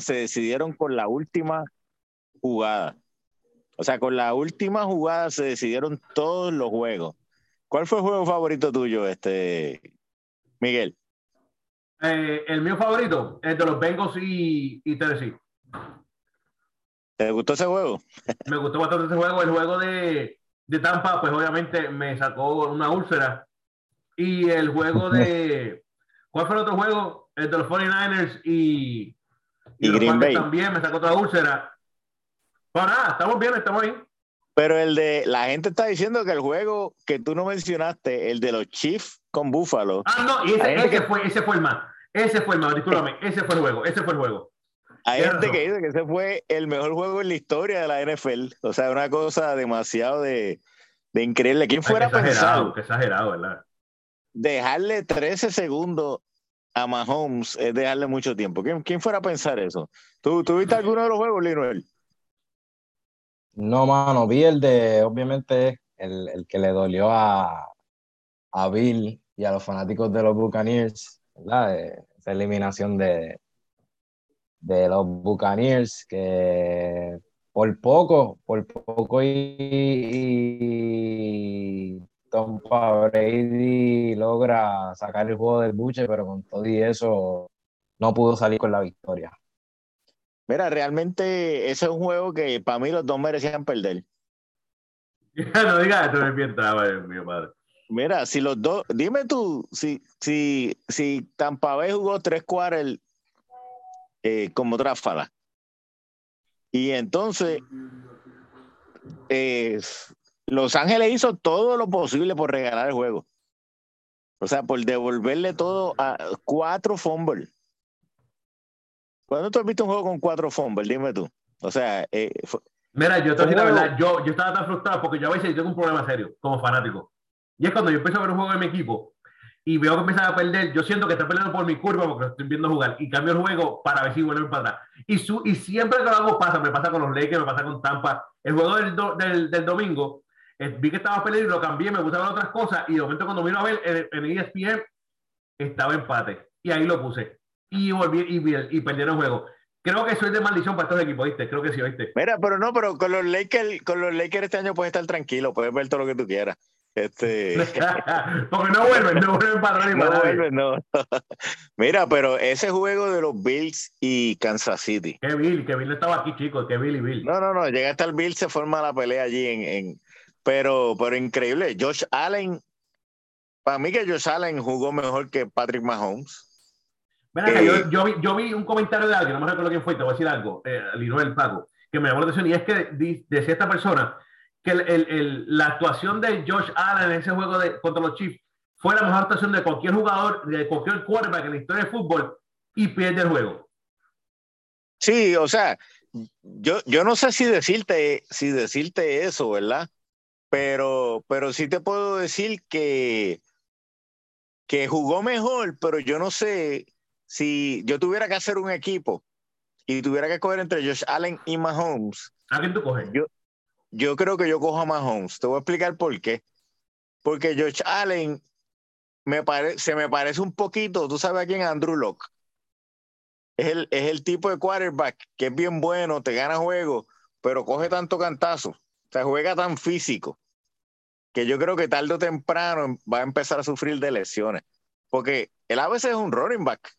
se decidieron con la última jugada. O sea, con la última jugada se decidieron todos los juegos. ¿Cuál fue el juego favorito tuyo, este Miguel? Eh, el mío favorito es de los Bengals y, y Tennessee. ¿Te gustó ese juego? Me gustó bastante ese juego. El juego de, de Tampa, pues obviamente me sacó una úlcera. Y el juego de. ¿Cuál fue el otro juego? El de los 49ers y. Y, Green Bay. También me sacó otra úlcera. Pues nada, estamos bien, estamos ahí. Pero el de. La gente está diciendo que el juego que tú no mencionaste, el de los Chiefs con Buffalo. Ah, no, y ese, ese fue, ese fue el más. Ese fue el más, discúlpame. Ese fue el juego, ese fue el juego. Hay gente que dice que ese fue el mejor juego en la historia de la NFL. O sea, una cosa demasiado de, de increíble. ¿Quién fuera Ay, exagerado, qué exagerado, ¿verdad? Dejarle 13 segundos a Mahomes es dejarle mucho tiempo. ¿Quién, quién fuera a pensar eso? ¿Tú, ¿Tú viste alguno de los juegos, Linuel? No, mano, vi el de, obviamente, el, el que le dolió a, a Bill y a los fanáticos de los Buccaneers, ¿verdad? De, esa eliminación de, de los Buccaneers, que por poco, por poco y, y Tom Brady logra sacar el juego del buche, pero con todo y eso no pudo salir con la victoria. Mira, realmente ese es un juego que para mí los dos merecían perder. no digas esto, me entraba, mi padre. Mira, si los dos, dime tú, si, si, si Tampa Bay jugó tres quarters eh, como tráfala. Y entonces, eh, Los Ángeles hizo todo lo posible por regalar el juego. O sea, por devolverle todo a cuatro fumbles. ¿Cuándo tú has visto un juego con cuatro fumbles? Dime tú. O sea, eh, fue, Mira, yo te digo la verdad, yo, yo estaba tan frustrado porque yo a veces tengo un problema serio como fanático. Y es cuando yo empiezo a ver un juego de mi equipo y veo que empiezan a perder, yo siento que está perdiendo por mi curva porque lo estoy viendo jugar y cambio el juego para ver si vuelven para atrás. Y, su, y siempre que lo hago pasa, me pasa con los Lakers, me pasa con Tampa. El juego del, do, del, del, domingo, eh, vi que estaba perdiendo y lo cambié, me gustaban otras cosas y de momento cuando miro a ver en, en ESPN estaba empate y ahí lo puse y volví y, y perdieron el juego. Creo que eso es de maldición para estos equipos, ¿viste? Creo que sí, ¿viste? Mira, pero no, pero con los Lakers, con los Lakers este año puedes estar tranquilo, puedes ver todo lo que tú quieras. Este... Porque no vuelven, no vuelven para no vuelven, no. Mira, pero ese juego de los Bills y Kansas City. Que Bill, que Bill estaba aquí, chicos, que Bill y Bill. No, no, no, llega hasta el Bill, se forma la pelea allí en, en... Pero, pero increíble. Josh Allen, para mí que Josh Allen jugó mejor que Patrick Mahomes. Eh, yo, yo, vi, yo, vi, un comentario de alguien, no me recuerdo quién fue, te voy a decir algo, eh, Linuel Paco, que me llamó la atención y es que decía esta persona que el, el, el, la actuación de Josh Allen en ese juego de, contra los Chiefs fue la mejor actuación de cualquier jugador, de cualquier quarterback en la historia del fútbol y pierde el juego. Sí, o sea, yo, yo no sé si decirte, si decirte eso, ¿verdad? Pero, pero sí te puedo decir que, que jugó mejor, pero yo no sé si yo tuviera que hacer un equipo y tuviera que coger entre Josh Allen y Mahomes. ¿A quién tú coges? Yo, yo creo que yo cojo a Mahomes. Te voy a explicar por qué. Porque Josh Allen me pare, se me parece un poquito, tú sabes a quién, Andrew Locke. Es el, es el tipo de quarterback que es bien bueno, te gana juego, pero coge tanto cantazo, o sea, juega tan físico, que yo creo que tarde o temprano va a empezar a sufrir de lesiones. Porque él a es un running back.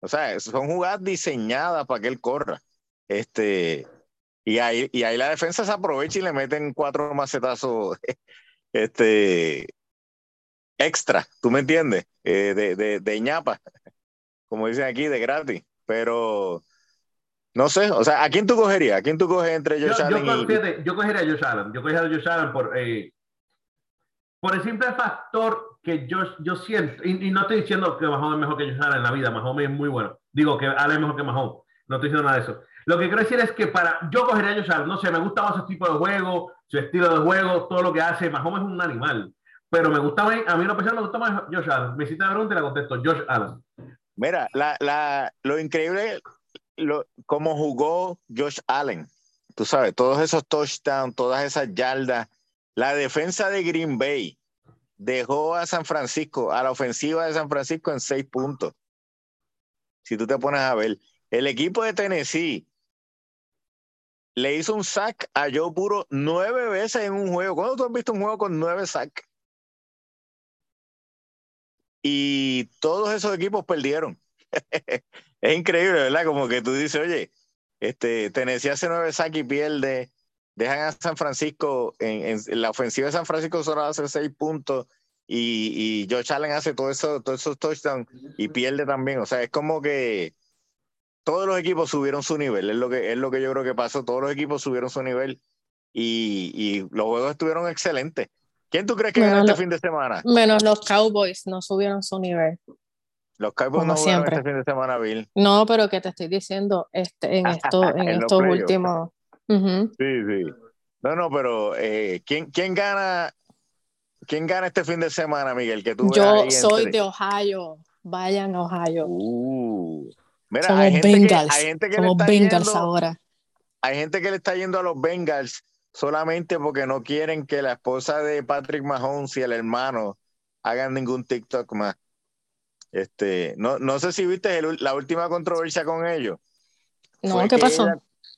O sea, son jugadas diseñadas para que él corra. Este, y ahí, y ahí la defensa se aprovecha y le meten cuatro macetazos este, extra, ¿tú me entiendes? Eh, de, de, de ñapa, como dicen aquí, de gratis. Pero no sé, o sea, ¿a quién tú cogerías? ¿A quién tú coges entre Josh yo, Allen yo, y... fíjate, yo cogería a Josh Allen. Yo cogería a Josh Allen por, eh, por el simple factor que yo, yo siento, y, y, no estoy diciendo que Mahomes es mejor que Josh Allen en la vida, Mahomes es muy bueno. Digo que Allen es mejor que Mahomes, no estoy diciendo nada de eso. Lo que quiero decir es que para yo cogería a Josh Allen, no sé, me gusta más su tipo de juego, su estilo de juego, todo lo que hace. Mahomes es un animal, pero me gusta más, a mí una persona me gusta más Josh Allen. Me hiciste la pregunta y la contesto, Josh Allen. Mira, la, la, lo increíble, lo, cómo jugó Josh Allen, tú sabes, todos esos touchdowns, todas esas yardas, la defensa de Green Bay dejó a San Francisco, a la ofensiva de San Francisco en seis puntos. Si tú te pones a ver, El equipo de Tennessee le hizo un sack a Joe Puro nueve veces en un juego. ¿Cuándo tú has visto un juego con nueve sacks? Y todos esos equipos perdieron. es increíble, ¿verdad? Como que tú dices, oye, este, Tennessee hace nueve sacks y pierde. Dejan a San Francisco, en, la ofensiva de San Francisco solo hace seis puntos y, y Josh Allen hace todo eso, todos esos touchdowns y pierde también. O sea, es como que todos los equipos subieron su nivel, es lo que, es lo que yo creo que pasó, todos los equipos subieron su nivel y, y los juegos estuvieron excelentes. ¿Quién tú crees que gana este fin de semana? Menos los Cowboys, no subieron su nivel. Los Cowboys no siempre. este fin de semana, Bill. No, pero que te estoy diciendo este, en, esto, en, estos últimos... Sí, sí. No, no, pero eh, ¿quién, ¿quién gana ¿Quién gana este fin de semana, Miguel? Que tú Yo soy de Ohio. Vayan a Ohio. Uh. Mira, Somos hay Bengals. gente que Somos Bengals ahora. Hay gente que le está yendo a los Bengals solamente porque no quieren que la esposa de Patrick Mahomes y el hermano hagan ningún TikTok más. Este, no, no sé si viste la última controversia con ellos. No, ¿qué pasó?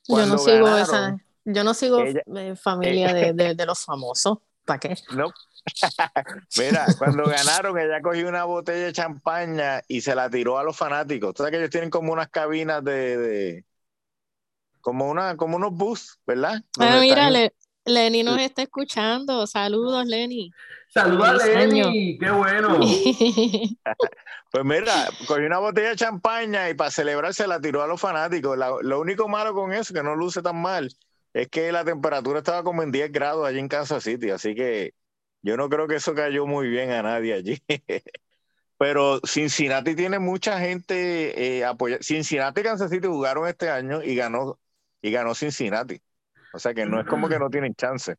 Yo no sigo esa, yo no sigo familia de, de, de, los famosos. ¿Para qué? No, Mira, cuando ganaron, ella cogió una botella de champaña y se la tiró a los fanáticos. Tú sabes que ellos tienen como unas cabinas de, como una, como unos bus, ¿verdad? Ah, mira, Lenny nos está escuchando. Saludos, Lenny. Saludos a Lenny, qué bueno. pues mira, cogió una botella de champaña y para celebrar se la tiró a los fanáticos. lo único malo con eso, que no luce tan mal, es que la temperatura estaba como en 10 grados allí en Kansas City, así que yo no creo que eso cayó muy bien a nadie allí. Pero Cincinnati tiene mucha gente eh, apoyada. Cincinnati y Kansas City jugaron este año y ganó, y ganó Cincinnati. O sea que no es como que no tienen chance.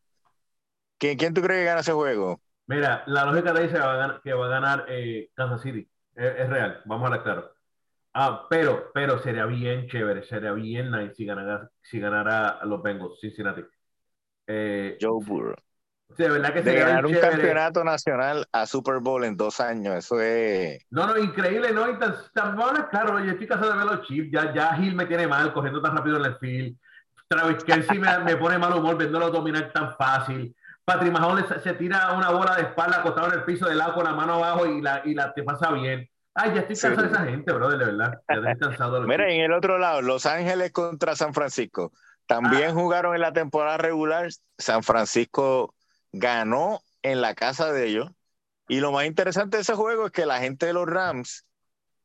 ¿Quién, quién tú crees que gana ese juego? Mira, la lógica te dice que va a ganar, va a ganar eh, Kansas City. Es, real, vamos a hablar claro. Ah, pero, pero sería bien chévere, sería bien nice si ganara, si ganara los Bengals, Cincinnati. Eh, Joe Burrow. De verdad que de ganar un campeonato nacional a Super Bowl en dos años, eso es. No, no, increíble, ¿no? Y tan, tan claro, yo estoy cansado de ver los chips, ya, ya Gil me tiene mal cogiendo tan rápido en el field. Travis Kelsey me, me pone mal humor viéndolo dominar tan fácil. Patrick Mahomes se tira una bola de espalda acostado en el piso de lado con la mano abajo y la, y la te pasa bien. Ay, ya estoy cansado de esa gente, brother, de verdad. Ya estoy cansado de Mira, en el otro lado, Los Ángeles contra San Francisco. También ah. jugaron en la temporada regular. San Francisco ganó en la casa de ellos. Y lo más interesante de ese juego es que la gente de los Rams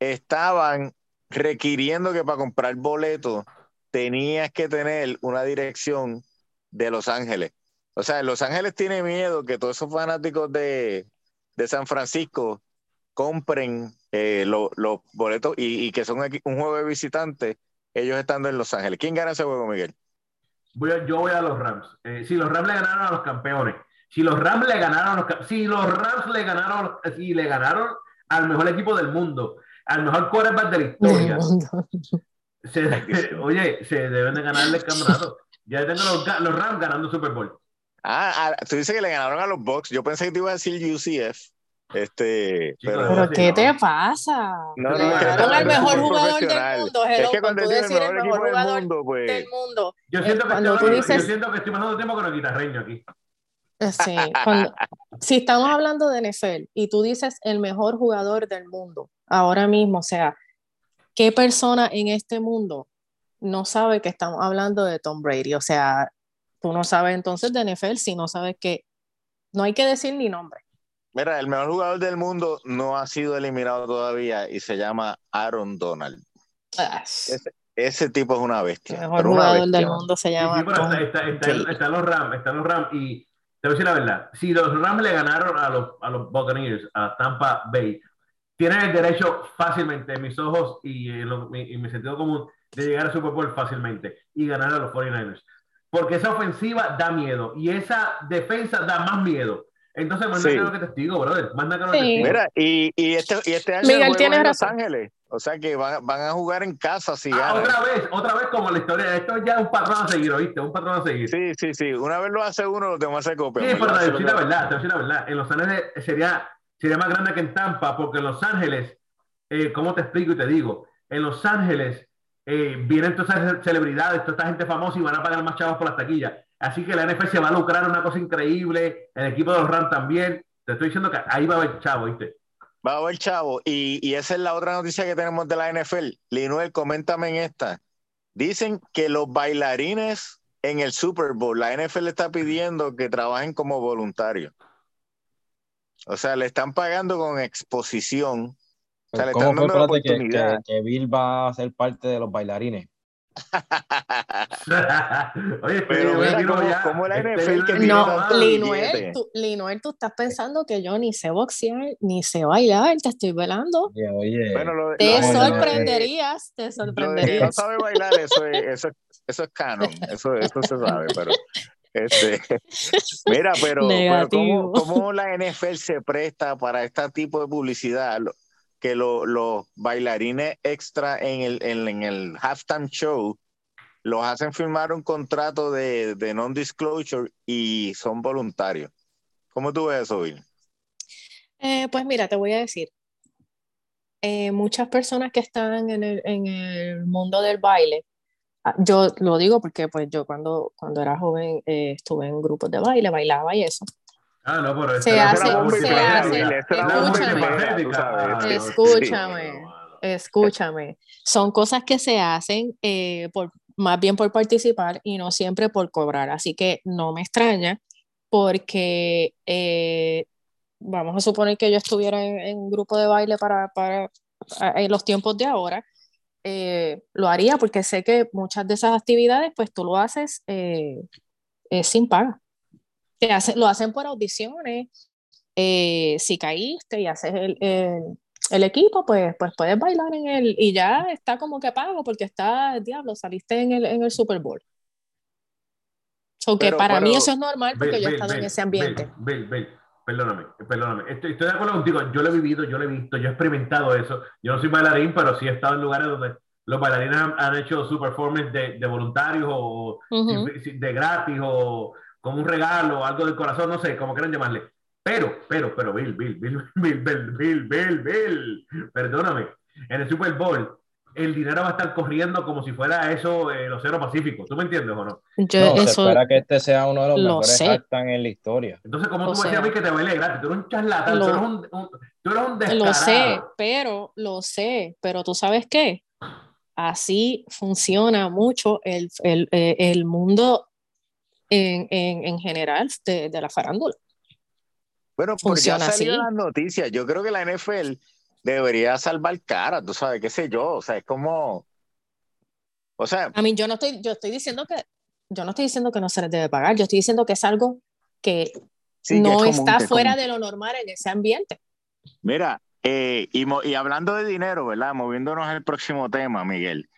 estaban requiriendo que para comprar boletos tenías que tener una dirección de Los Ángeles. O sea, Los Ángeles tiene miedo que todos esos fanáticos de, San Francisco compren eh, los boletos y, que son un juego de visitantes, ellos estando en Los Ángeles. ¿Quién gana ese juego, Miguel? yo voy a los Rams. Eh, si los Rams le ganaron a los campeones, si los Rams le ganaron, si los Rams le ganaron, si le ganaron al mejor equipo del mundo, al mejor quarterback de la historia, oye, se deben de ganarle el campeonato. Ya tengo los, Rams ganando Super Bowl. Ah, ah, tú dices que le ganaron a los Bucks. Yo pensé que te iba a decir UCF. Este, pero, ¿qué te pasa? No, no, ganaron al mejor jugador del mundo. es que cuando dices el mejor, equipo jugador del mundo, pues... del mundo. Yo siento que, estoy, dices... yo siento que estoy pasando tiempo con el guitarreño aquí. Sí, si estamos hablando de NFL y tú dices el mejor jugador del mundo, ahora mismo, o sea, ¿qué persona en este mundo no sabe que estamos hablando de Tom Brady? O sea, tú no sabes entonces de NFL si no sabes que no hay que decir ni nombre. Mira, el mejor jugador del mundo no ha sido eliminado todavía y se llama Aaron Donald. Ah, ese, tipo es una bestia. El mejor jugador del mundo se llama. está, los Rams, están los Rams y te voy a decir la verdad, si los Rams le ganaron a los, a los Buccaneers, a Tampa Bay, tienen el derecho fácilmente, en mis ojos y en, mi, sentido común, de llegar a Super Bowl fácilmente y ganar a los 49ers. Porque esa ofensiva da miedo y esa defensa da más miedo. Entonces, más sí. lo que testigo, brother. Más sí. testigo. Mira, y, y, este, y este año Miguel tiene en Los Ángeles. O sea que van, van a jugar en casa si ah, Otra vez, otra vez como la historia. Esto ya es un patrón a seguir, ¿oíste? Un patrón a seguir. Sí, sí, sí. Una vez lo hace uno, lo tengo hacer copia. Sí, pero te decir la verdad, te decir la verdad. En Los Ángeles sería, sería más grande que en Tampa, porque en Los Ángeles, eh, ¿cómo te explico y te digo? En Los Ángeles eh, vienen todas esas celebridades, toda esta gente famosa y van a pagar más chavos por las taquillas. Así que la NFL se va a lucrar una cosa increíble, el equipo de los Rams también. Te estoy diciendo que ahí va a haber chavo, ¿viste? Va a haber chavo. Y, y esa es la otra noticia que tenemos de la NFL. Linuel, coméntame en esta. Dicen que los bailarines en el Super Bowl, la NFL está pidiendo que trabajen como voluntarios. O sea, le están pagando con exposición. O sea, le ¿Cómo están fue, dando la espérate, que, oportunidad. que, que Bill va a ser parte de los bailarines? Oye, Pero mira cómo- ya, cómo la este NFL que No. Linuel, tú, Linuel, tú estás pensando que yo ni sé boxear, ni sé bailar, te estoy velando. Oye, oye, Bueno, lo, Te de- sorprenderías, te Lo de que no sorprenderías. sabe bailar, eso es, eso, es- eso es canon, eso, eso se sabe, pero este, mira, pero, pero ¿cómo, cómo la NFL se presta para este tipo de publicidad? Que lo- los bailarines extra en el, en, en el halftime show los hacen firmar un contrato de, de non-disclosure y son voluntarios. ¿Cómo tú ves eso, Bill? Eh, pues mira, te voy a decir, eh, muchas personas que están en el, en el mundo del baile, yo lo digo porque pues yo cuando, cuando era joven eh, estuve en grupos de baile, bailaba y eso. Ah, no, pero Se hace- era se hace- escúchame. Ah. Escúchame. Escúchame, son cosas que se hacen eh, por, más bien por participar y no siempre por cobrar. Así que no me extraña porque eh, vamos a suponer que yo estuviera en, en un grupo de baile para, para en los tiempos de ahora, eh, lo haría porque sé que muchas de esas actividades pues tú lo haces eh, eh, sin paga. Te hacen, lo hacen por audiciones. eh, si caíste y haces el, el- el equipo, pues, pues puedes bailar en él y ya está como que pago porque está, diablo, saliste en el, en el Super Bowl. So que Pero- para mí pero- eso es normal porque Bill, yo he Bill, estado en Bill, ese ambiente. Bill, perdóname, perdóname. Estoy, estoy de acuerdo contigo. Yo lo he vivido, yo lo he visto, yo he experimentado eso. Yo no soy bailarín, pero sí he estado en lugares donde los bailarines han, han hecho su performance de, de voluntarios o si- si- de gratis o como un regalo, algo del corazón, no sé, como quieran llamarle. Pero, pero, pero, Bill, Bill, Bill, Bill, Bill, Bill, Bill, Bill, perdóname. En el Super Bowl, el dinero va a estar corriendo como si fuera eso eh, el Océano Pacífico. ¿Tú me entiendes o no? Yo no, se eso espera que este sea uno de los lo mejores halftime en la historia. Entonces, ¿cómo O tú me decías a mí que te baile gratis? Tú eres un charlatán, lo- tú eres un, un- tú eres un descarado. lo sé, pero lo sé, pero tú sabes qué, así funciona mucho el, el, eh, el mundo en, en, en general de, de la farándula. Bueno, porque ya Funciona salido así. las noticias. Yo creo que la NFL debería salvar cara, tú sabes, qué sé yo. O sea, es como. O sea, A mí yo no estoy, yo estoy diciendo que, yo no estoy diciendo que no se les debe pagar, yo estoy diciendo que es algo que sí que es no común, está que es fuera común. de lo normal en ese ambiente. Mira, eh, y, mo- y hablando de dinero, ¿verdad? Moviéndonos al próximo tema, Miguel.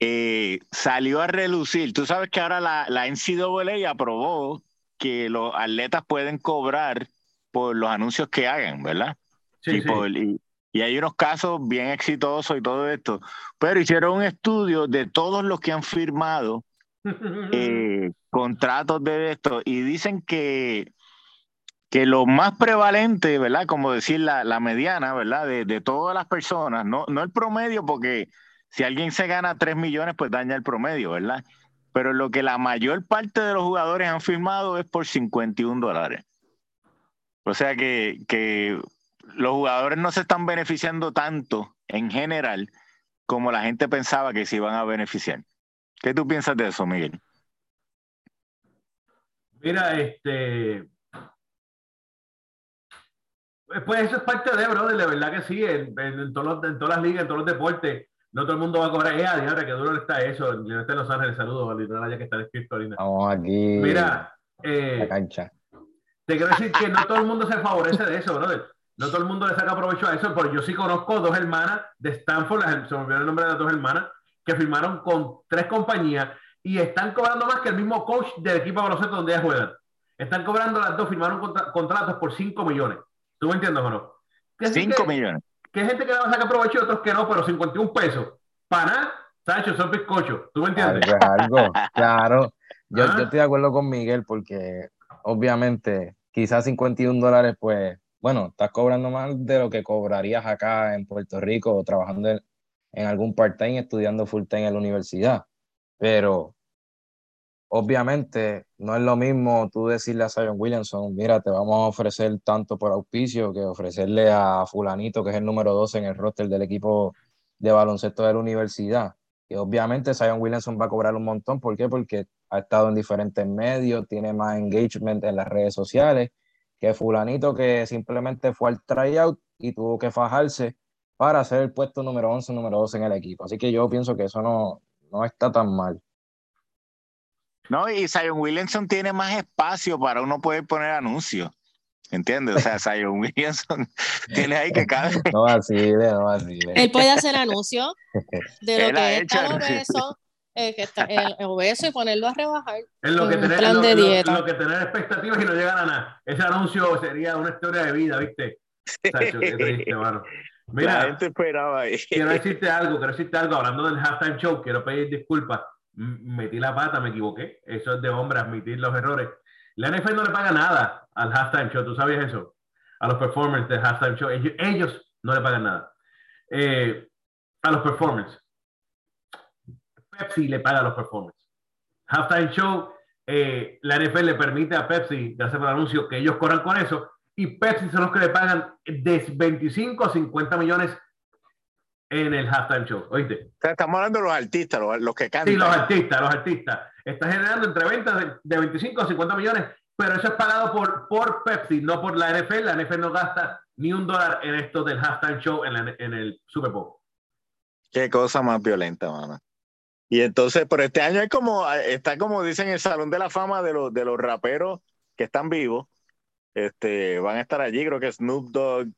eh, salió a relucir. Tú sabes que ahora la, la NCAA aprobó que los atletas pueden cobrar por los anuncios que hagan, ¿verdad? Sí, y, sí. por- y- y hay unos casos bien exitosos y todo esto. Pero hicieron un estudio de todos los que han firmado eh, contratos de esto y dicen que, que lo más prevalente, ¿verdad? Como decir la, la mediana, ¿verdad? De, de todas las personas, no, no el promedio, porque si alguien se gana 3 millones, pues daña el promedio, ¿verdad? Pero lo que la mayor parte de los jugadores han firmado es por 51 dólares. O sea que, que los jugadores no se están beneficiando tanto en general como la gente pensaba que se iban a beneficiar. ¿Qué tú piensas de eso, Miguel? Mira, este. Pues eso es parte de, brother, de verdad que sí, en, en- en todos los- en todas las ligas, en todos los deportes, no todo el mundo va a cobrar. Eh, adiós, que duro está eso. Yo está en Los Ángeles, saludos a Litoral allá que está escrito ahorita. Estamos aquí Mira, en la eh, cancha. te quiero decir que no todo el mundo se favorece de eso, brother. No todo el mundo le saca provecho a eso, pero yo sí conozco dos hermanas de Stanford, se me olvidó el nombre de las dos hermanas, que firmaron con tres compañías y están cobrando más que el mismo coach del equipo de baloncesto donde ellas juegan. Están cobrando las dos, firmaron contra- contratos por 5 millones. ¿Tú me entiendes o no? Que así 5 que- millones. Que hay gente que le va a sacar provecho y otros que no, pero 51 pesos. Para Sancho, son bizcochos. ¿Tú me entiendes? Algo es algo, claro. Yo, Ah. yo estoy de acuerdo con Miguel porque obviamente quizás 51 dólares, pues, bueno, estás cobrando más de lo que cobrarías acá en Puerto Rico o trabajando en, en algún part-time estudiando full-time en la universidad. Pero obviamente no es lo mismo tú decirle a Zion Williamson, mira, te vamos a ofrecer tanto por auspicio que ofrecerle a fulanito, que es el número 12 en el roster del equipo de baloncesto de la universidad. Que obviamente Zion Williamson va a cobrar un montón. ¿Por qué? Porque ha estado en diferentes medios, tiene más engagement en las redes sociales que fulanito que simplemente fue al tryout y tuvo que fajarse para hacer el puesto número 11, número 12 en el equipo. Así que yo pienso que eso no, no está tan mal. No, y Zion Williamson tiene más espacio para uno poder poner anuncios. ¿Entiendes? O sea, Zion Williamson tiene ahí que cabe. No vacile, no vacile. Él puede hacer anuncios de lo que está obeso, eh, que está el obeso y ponerlo a rebajar. Es lo que, tener, plan de lo, dieta. Lo, que tener expectativas y no llegar a nada. Ese anuncio sería una historia de vida, ¿viste? Sacho, qué triste, mano. Mira, La gente esperaba ahí. quiero decirte algo, quiero decirte algo. Hablando del halftime show, quiero pedir disculpas. Metí la pata, me equivoqué. Eso es de hombre, admitir los errores. La NFL no le paga nada al halftime show, ¿tú sabías eso? A los performers del halftime show. Ellos, ellos no le pagan nada. Eh, a los performers. Pepsi le paga los performers. Halftime show, eh, la NFL le permite a Pepsi de hacer un anuncio que ellos corran con eso y Pepsi son los que le pagan de 25 a 50 millones en el halftime show. ¿Oíste? O sea, estamos hablando de los artistas, los, los que cantan. Sí, los artistas, los artistas. Está generando entre ventas de, de 25 a 50 millones, pero eso es pagado por, por Pepsi, no por la NFL. La NFL no gasta ni un dólar en esto del halftime show en, la- en el Super Bowl. Qué cosa más violenta, mano. Y entonces, pero este año es como, está como dicen el Salón de la Fama de los, de los raperos que están vivos. Este, van a estar allí, creo que Snoop Dogg,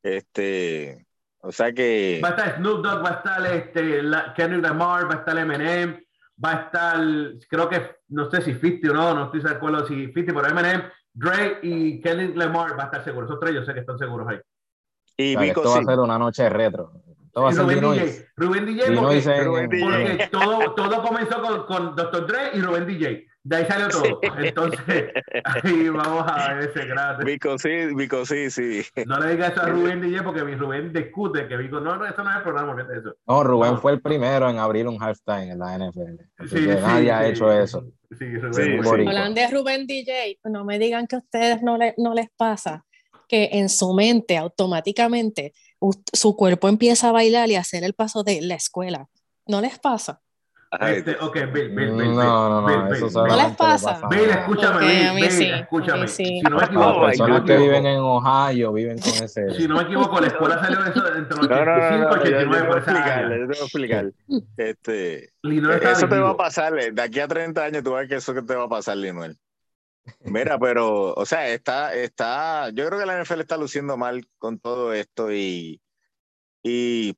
este, o sea que, Va a estar Snoop Dogg, va a estar este, la- Kendrick Lamar, va a estar Eminem, va a estar, creo que, no sé si 50 o no, no estoy de acuerdo si 50, pero Eminem, Dre y Kendrick Lamar va a estar seguros. Esos tres yo sé que están seguros ahí. y O sea, que Vico esto va a ser una noche retro. Ser Rubén. DJ. Rubén DJ, porque, Rubén porque todo, todo comenzó con, con Dr. Dre y Rubén DJ. De ahí salió todo. Entonces, ahí vamos a ver ese grande. Vico sí, Vico sí, sí. No le digas eso a Rubén DJ porque mi Rubén discute que digo, no, no, eso no es el programa, eso. No, Rubén No. fue el primero en abrir un halftime en la NFL. Sí, sí, nadie ha sí. hecho eso. Sí, Rubén. Sí, muy sí. boricua. Hablan de Rubén DJ, no me digan que a ustedes no, le- no les pasa que en su mente automáticamente su cuerpo empieza a bailar y a hacer el paso de la escuela. ¿No les pasa? Este, ok, Bill, Bill, Bill, No, no, no, Bill, eso Bill, solamente les le pasa? Bill, escúchame, Ok, Bill, a mí Bill, sí, escúchame. sí. Si no me Las equivoco, my personas no que viven en Ohio viven con ese. si no me equivoco, la escuela salió eso entre los No, no, no, 85 y no, yo, yo te 89 voy a explicar, área. yo te voy a explicar. Este, Lino eso te va a pasar, eh, de aquí a 30 años tú vas a ver que eso que te va a pasar, Linuel. Mira, pero, o sea, está, está, yo creo que la NFL está luciendo mal con todo esto y, y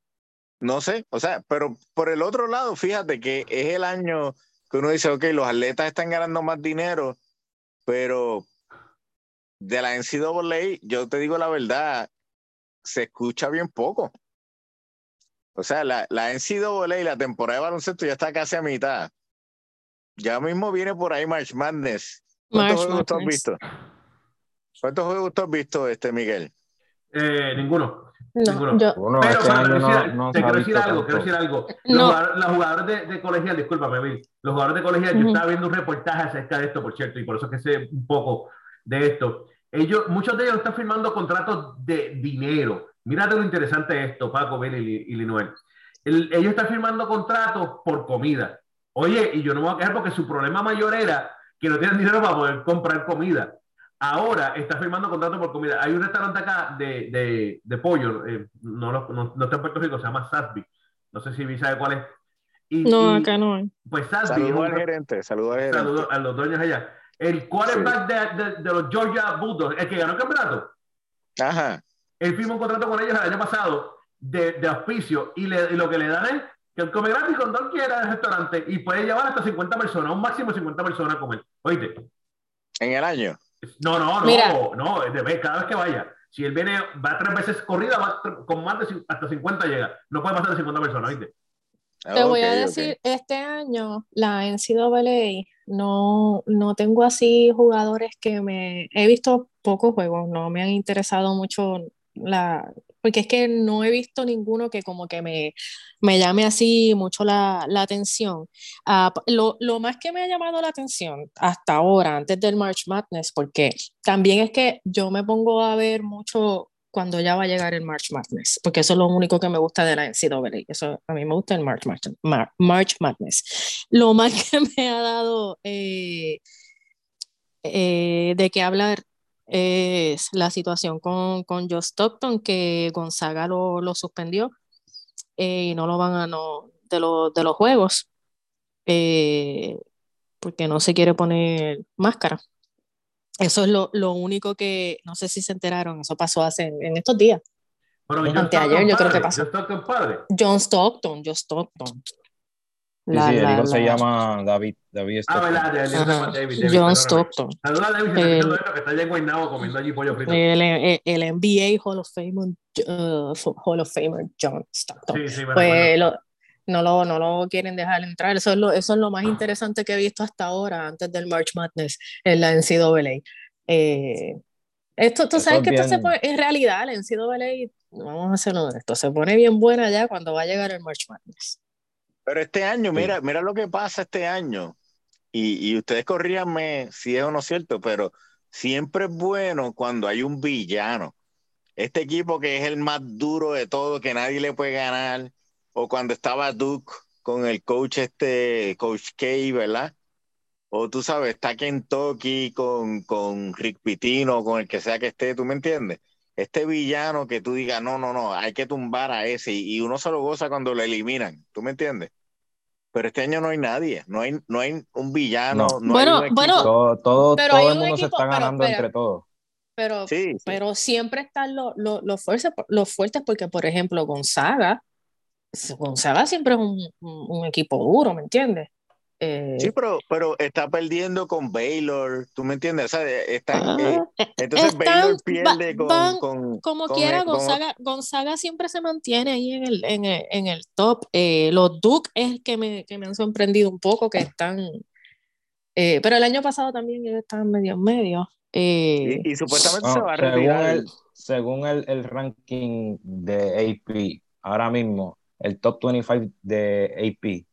no sé, o sea, pero por el otro lado, fíjate que es el año que uno dice, ok, los atletas están ganando más dinero, pero de la NCAA, yo te digo la verdad, se escucha bien poco. O sea, la, la NCAA la temporada de baloncesto ya está casi a mitad. Ya mismo viene por ahí March Madness. ¿Cuántos March juegos tú has visto? ¿Cuántos juegos tú has visto, este Miguel? Eh, ninguno. No, Ninguno. yo, Uno, Pero, este pero año quiero no, decir- no te quiero decir algo, tanto. quiero decir algo. Los, No. jugadores, los jugadores de, de colegial, discúlpame, Bill, los jugadores de colegial, yo estaba viendo un reportaje acerca de esto, por cierto, y por eso que sé un poco de esto. Ellos, muchos de ellos están firmando contratos de dinero. Mírate lo interesante de esto, Paco, Bill y, y Linuel. El- ellos están firmando contratos por comida. Oye, y yo no me voy a quejar porque su problema mayor era que no tienen dinero para poder comprar comida. Ahora está firmando contratos por comida. Hay un restaurante acá de, de, de pollo, eh, no, lo- no, no está en Puerto Rico, se llama Sasby. No sé si sabe cuál es. Y, no, y, acá no hay. Pues Sasby. Saludos al re- gerente, saludos al gerente. saludo a los dueños allá. El quarterback de, de- de los Georgia Bulldogs, el que ganó el campeonato, Ajá. él firmó un contrato con ellos el año pasado de, de auspicio y, le- y lo que le dan es que él come gratis con dos quiera del restaurante y puede llevar hasta 50 personas, un máximo de 50 personas a comer. Oíste, En el año. no, no, no, Mira. no, es de vez, cada vez que vaya. Si él viene, va tres veces corrida, va con más de hasta 50 llega. No puede pasar de 50 personas, ¿oíste? Te voy a decir, este año la NCAA no, no tengo así jugadores que me... He visto pocos juegos, no me han interesado mucho la, porque es que no he visto ninguno que como que me, me llame así mucho la, la atención. Ah, lo, lo, más que me ha llamado la atención hasta ahora, antes del March Madness, porque también es que yo me pongo a ver mucho cuando ya va a llegar el March Madness, porque eso es lo único que me gusta de la NCAA. Eso, a mí me gusta el March, March, Madness. Lo más que me ha dado eh, eh, de qué hablar es la situación con, con Joe Stockton, que Gonzaga lo, lo suspendió eh, y no lo van a no, de, de los juegos eh, porque no se quiere poner máscara. Eso es lo, lo, único que, no sé si se enteraron, eso pasó hace en, estos días. Pero Anteayer, yo creo que pasó. John Stockton, padre. John Stockton, John Stockton. La, sí, sí, el hijo se llama David, David ah, Stockton. Ah, verdad, el David, David, John Stockton. Saluda a David, el, que está allá en Guaynabo comiendo allí pollo frito. El, el, el NBA Hall of Famer, uh, Hall of Famer John Stockton. Sí, sí, bueno, pues bueno. Lo, no lo, no lo quieren dejar entrar. Eso es, lo, eso es lo más interesante que he visto hasta ahora, antes del March Madness, en la NCAA. Eh, esto, tú sabes que esto se pone, en realidad, la NCAA, vamos a hacerlo esto, se pone bien buena ya cuando va a llegar el March Madness. Pero este año, mira, mira lo que pasa este año. Y, y ustedes corríanme si es o no cierto, pero siempre es bueno cuando hay un villano. Este equipo que es el más duro de todo, que nadie le puede ganar, o cuando estaba Duke con el coach este, Coach K, ¿verdad? O tú sabes, está Kentucky con, con Rick Pitino, con el que sea que esté, ¿tú me entiendes? Este villano que tú digas, no, no, no, hay que tumbar a ese, y, y uno se lo goza cuando lo eliminan, ¿tú me entiendes? pero este año no hay nadie, no hay, no hay un villano. No. bueno, hay bueno, todo, todo, todo el mundo equipo, se está ganando pero, entre todos. Pero, sí, sí. pero siempre están los, los, los, fuertes, los fuertes porque, por ejemplo, Gonzaga, Gonzaga siempre es un, un equipo duro, ¿me entiendes? Eh, sí, pero, pero está perdiendo con Baylor, ¿tú me entiendes? O sea, está, eh, ah, entonces están, Baylor pierde con, van, con, Como con quiera, el, Gonzaga, Gonzaga siempre se mantiene ahí en el, en el, en el top. Eh, los Duke es el que me, que me han sorprendido un poco, que están... Eh, pero el año pasado también ellos estaban medio en medio. Y, y, supuestamente no, se va a retirar. Según, el, según el, el ranking de AP, ahora mismo, el top 25 de AP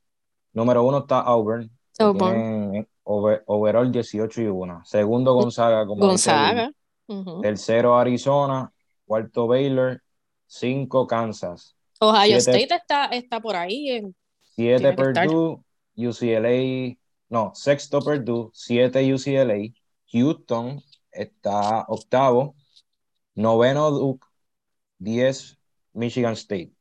Número uno está Auburn. Auburn. Over, overall 18 y 1. Segundo Gonzaga. Como Gonzaga. Uh -huh. Tercero Arizona. Cuarto Baylor. Cinco Kansas. Ohio siete, State está, está por ahí. En, siete Purdue. UCLA. No, sexto Purdue. Siete UCLA. Houston está octavo. Noveno Duke. Diez Michigan State.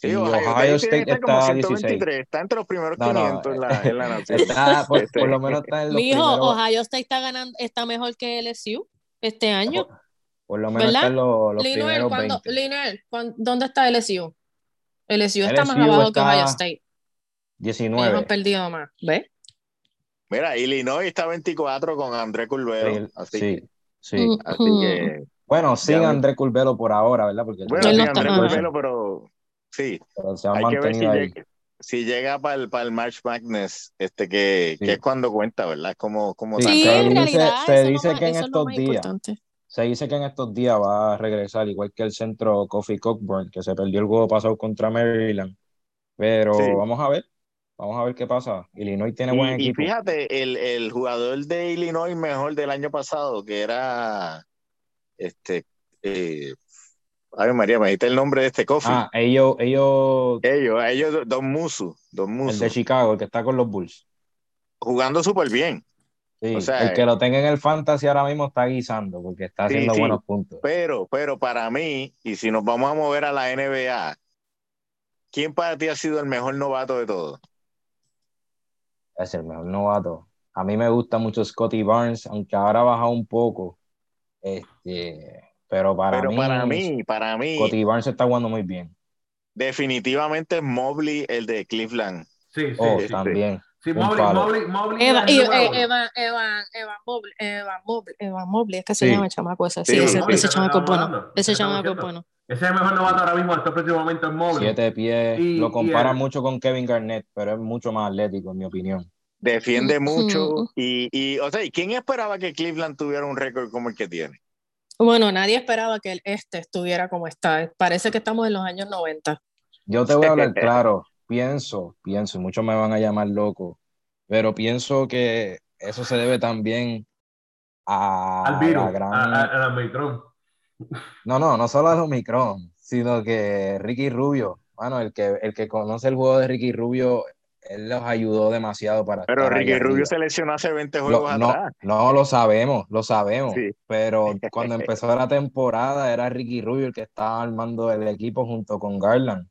Sí, Ohio, Ohio State, State está, está 16. Está entre los primeros no, 500 no, en, la, en la nación. Está, por, por, lo menos está en los Mijo, primeros... Ohio State está ganando, está mejor que LSU este año. Por, por lo menos ¿verdad? está en los, los Linuel, primeros cuando, 20. Linuel, cuando, ¿dónde está LSU? LSU está LSU más abajo está que Ohio State. 19. Ellos han perdido más, ¿ves? Mira, Illinois está 24 con André Curvelo. Sí, así, sí, que, sí. así que... Bueno, sin André Curvelo por ahora, ¿verdad? Porque bueno, sin André Curvelo, pero Sí, Pero se ha hay que ver si llega, si llega para el, para el March Madness, este que, Sí. que es cuando cuenta, ¿verdad? Es como, como Sí, se en dice, se dice más- que en es estos días, importante. se dice que en estos días va a regresar, igual que el centro Coffee Cockburn, que se perdió el juego pasado contra Maryland. Pero Sí. vamos a ver, vamos a ver qué pasa. Illinois tiene buen Y, y equipo. fíjate, el, el jugador de Illinois mejor del año pasado, que era este eh, ay María, me dijiste el nombre de este coffee. Ah, ellos, ellos, ellos, ellos, Don Musu, Don el Musu, de Chicago, el que está con los Bulls. jugando súper bien. Sí, O sea, el que lo tenga en el fantasy ahora mismo está guisando porque está Sí, haciendo sí. buenos puntos. Pero, pero para mí, y si nos vamos a mover a la NBA, ¿quién para ti ha sido el mejor novato de todos? Es el mejor novato. A mí me gusta mucho Scotty Barnes, aunque ahora ha bajado un poco. Este, pero para Pero mí, para mí, para mí, Barnes está jugando muy bien. definitivamente es Mobley el de Cleveland. Sí, sí, Oh, sí. también. Sí, Mobley. Mobley, Mobley Eva, el y-. Evan, Evan, Evan Mobley, Evan Mobley, Evan Mobley, es que se Sí. llama el chamaco ese. Sí, Sí, ese, ese chamaco es bueno. Ese chamaco es bueno. Ese es el mejor novato ahora mismo, hasta este momento es Mobley. Siete pies. Y- lo y comparan el- mucho con Kevin Garnett, pero es mucho más atlético, en mi opinión. Defiende Ujú. mucho y, y, o sea, ¿y quién esperaba que Cleveland tuviera un récord como el que tiene? Bueno, nadie esperaba que el este estuviera como está. Parece que estamos en los años 90. Yo te voy a hablar claro. Pienso, pienso, muchos me van a llamar loco, pero pienso que eso se debe también a Al virus, la gran... a, a- al Omicron. No, no, no solo al Omicron, sino que Ricky Rubio, bueno, el que, el que conoce el juego de Ricky Rubio, él los ayudó demasiado para Pero Ricky Rubio se lesionó hace 20 Lo- juegos no, atrás. no, lo sabemos, lo sabemos, Sí. pero cuando empezó la temporada era Ricky Rubio el que estaba armando el equipo junto con Garland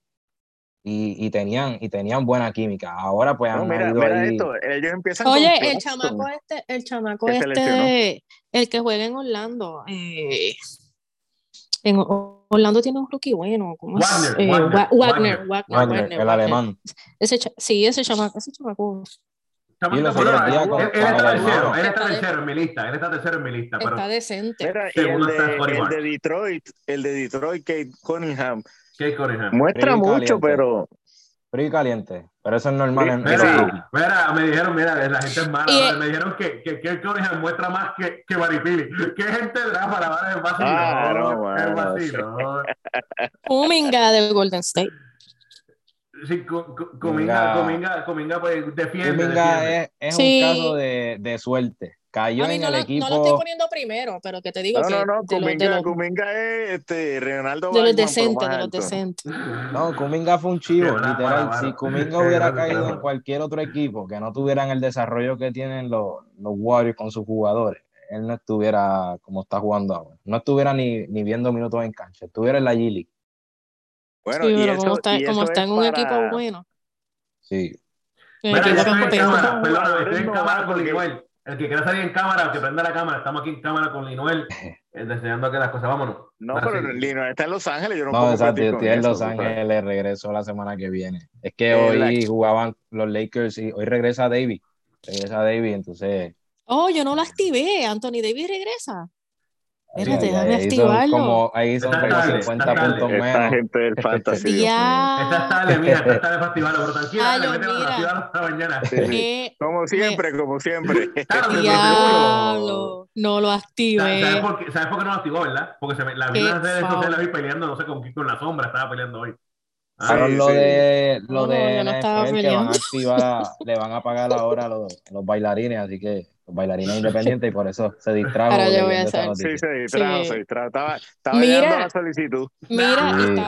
y, y tenían, y tenían buena química. Ahora pues No, han mira, ido mira ahí. esto, ellos empiezan Oye, con el chamaco este, el chamaco este, el que juega en Orlando, eh, en Orlando tiene un rookie bueno, ¿cómo es? Wagner, Eh, Wagner, Wa- Wagner, Wagner. Wagner, Wagner, Wagner, el Wagner. alemán. Ese sí, ese chamaco, ese chamaco él, está el tercero, él está tercero en mi lista, él está tercero en mi lista, pero está decente. Mira, y el de, el. Detroit, el de Detroit, Kate Cunningham, Kate Cunningham. muestra mucho, caliente. pero Frío y caliente, pero eso es normal en. Mira, mira, me dijeron, mira, la gente es mala, Y- me dijeron que, que Kate Cunningham muestra más que, que Maripili. ¿Qué gente draft para dar el vacío? Ah, no, el vacío. Kuminga del Golden State. Sí. Kuminga, Kuminga, Kuminga, pues defiende, defiende. es, es Sí. un caso de, de suerte. Cayó A mí en no, el lo, equipo. no lo estoy poniendo primero, pero que te digo no, que no, no, de, los- de Kuminga, es este, Ronaldo de los decentes, de los decentes. No, Kuminga fue un chivo, Qué literal. Si Kuminga hubiera caído en cualquier otro equipo que no tuvieran el desarrollo que tienen los, los Warriors con sus jugadores, él no estuviera como está jugando ahora. No estuviera ni, ni viendo minutos en cancha, estuviera en la G League. Bueno, Sí, y pero eso, como está, y como está es en un para- equipo bueno, Sí. Mira, yo estoy en jugadores estoy en cámara. El que quiera salir en cámara, que prenda la cámara. Estamos aquí en cámara con Linuel, eh, deseando que las cosas, vámonos. No, Ahora pero sí. Lino está en Los Ángeles, yo no, No, puedo exacto, yo estoy en eso, Los. Ángeles, regreso la semana que viene. Es que Eh, hoy la- jugaban los Lakers y hoy regresa David. Regresa David, entonces. Oh, yo no lo activé. Anthony Davis regresa. Espérate, ahí- déjame activarlo. como, ahí son como tarde, 50 está tarde. puntos Esta menos. gente del fantasy. Dios mío. Esta es tarde, mira, esta es tarde festival, pero tranquila, Ay, le Dios, meten a mira. las ciudad a la mañana. Sí, sí. Como siempre, como siempre. Pero Diablo. No lo ¿Sabes activé. sabes por, qué, ¿Sabes por qué no lo activó, verdad? Porque se me, la vi en las redes sociales ahí peleando, no sé con quién, con la sombra estaba peleando hoy. Ah, Pero Sí, lo sí. de lo No, no, de no estaba NFL que van a peleando. activar, le van a pagar ahora a los, los bailarines, así que los bailarines independientes y por eso se distrajo. Ahora yo voy a hacer-. Sí, se distrajo, Sí. se distrajo. Estaba, estaba Mira. llegando la solicitud. Mira, Sí.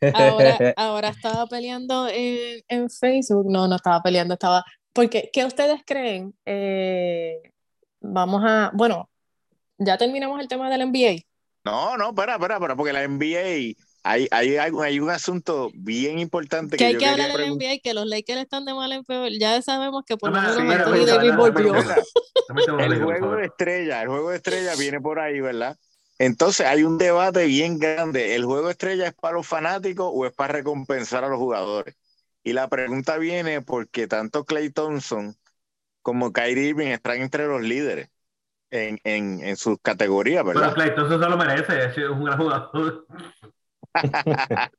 está- ahora, ahora estaba peleando en, en Facebook. No, no estaba peleando, estaba. Porque, ¿qué ustedes creen? Eh, vamos a. Bueno, ya terminamos el tema del NBA. No, no, espera, espera, espera, porque la NBA, hay, hay, hay, hay un asunto bien importante Que que, hay yo que hablar del. NBA, que los Lakers están de mal en peor. Ya sabemos que por lo pero menos Anthony pero Davis volvió. El juego de estrella, el juego de estrella viene por ahí, ¿verdad? Entonces hay un debate bien grande. ¿El juego de estrella es para los fanáticos o es para recompensar a los jugadores? Y la pregunta viene porque tanto Clay Thompson como Kyrie Irving están entre los líderes en, en, en sus categorías, Pero ¿verdad? Clay, entonces se lo merece, es un gran jugador.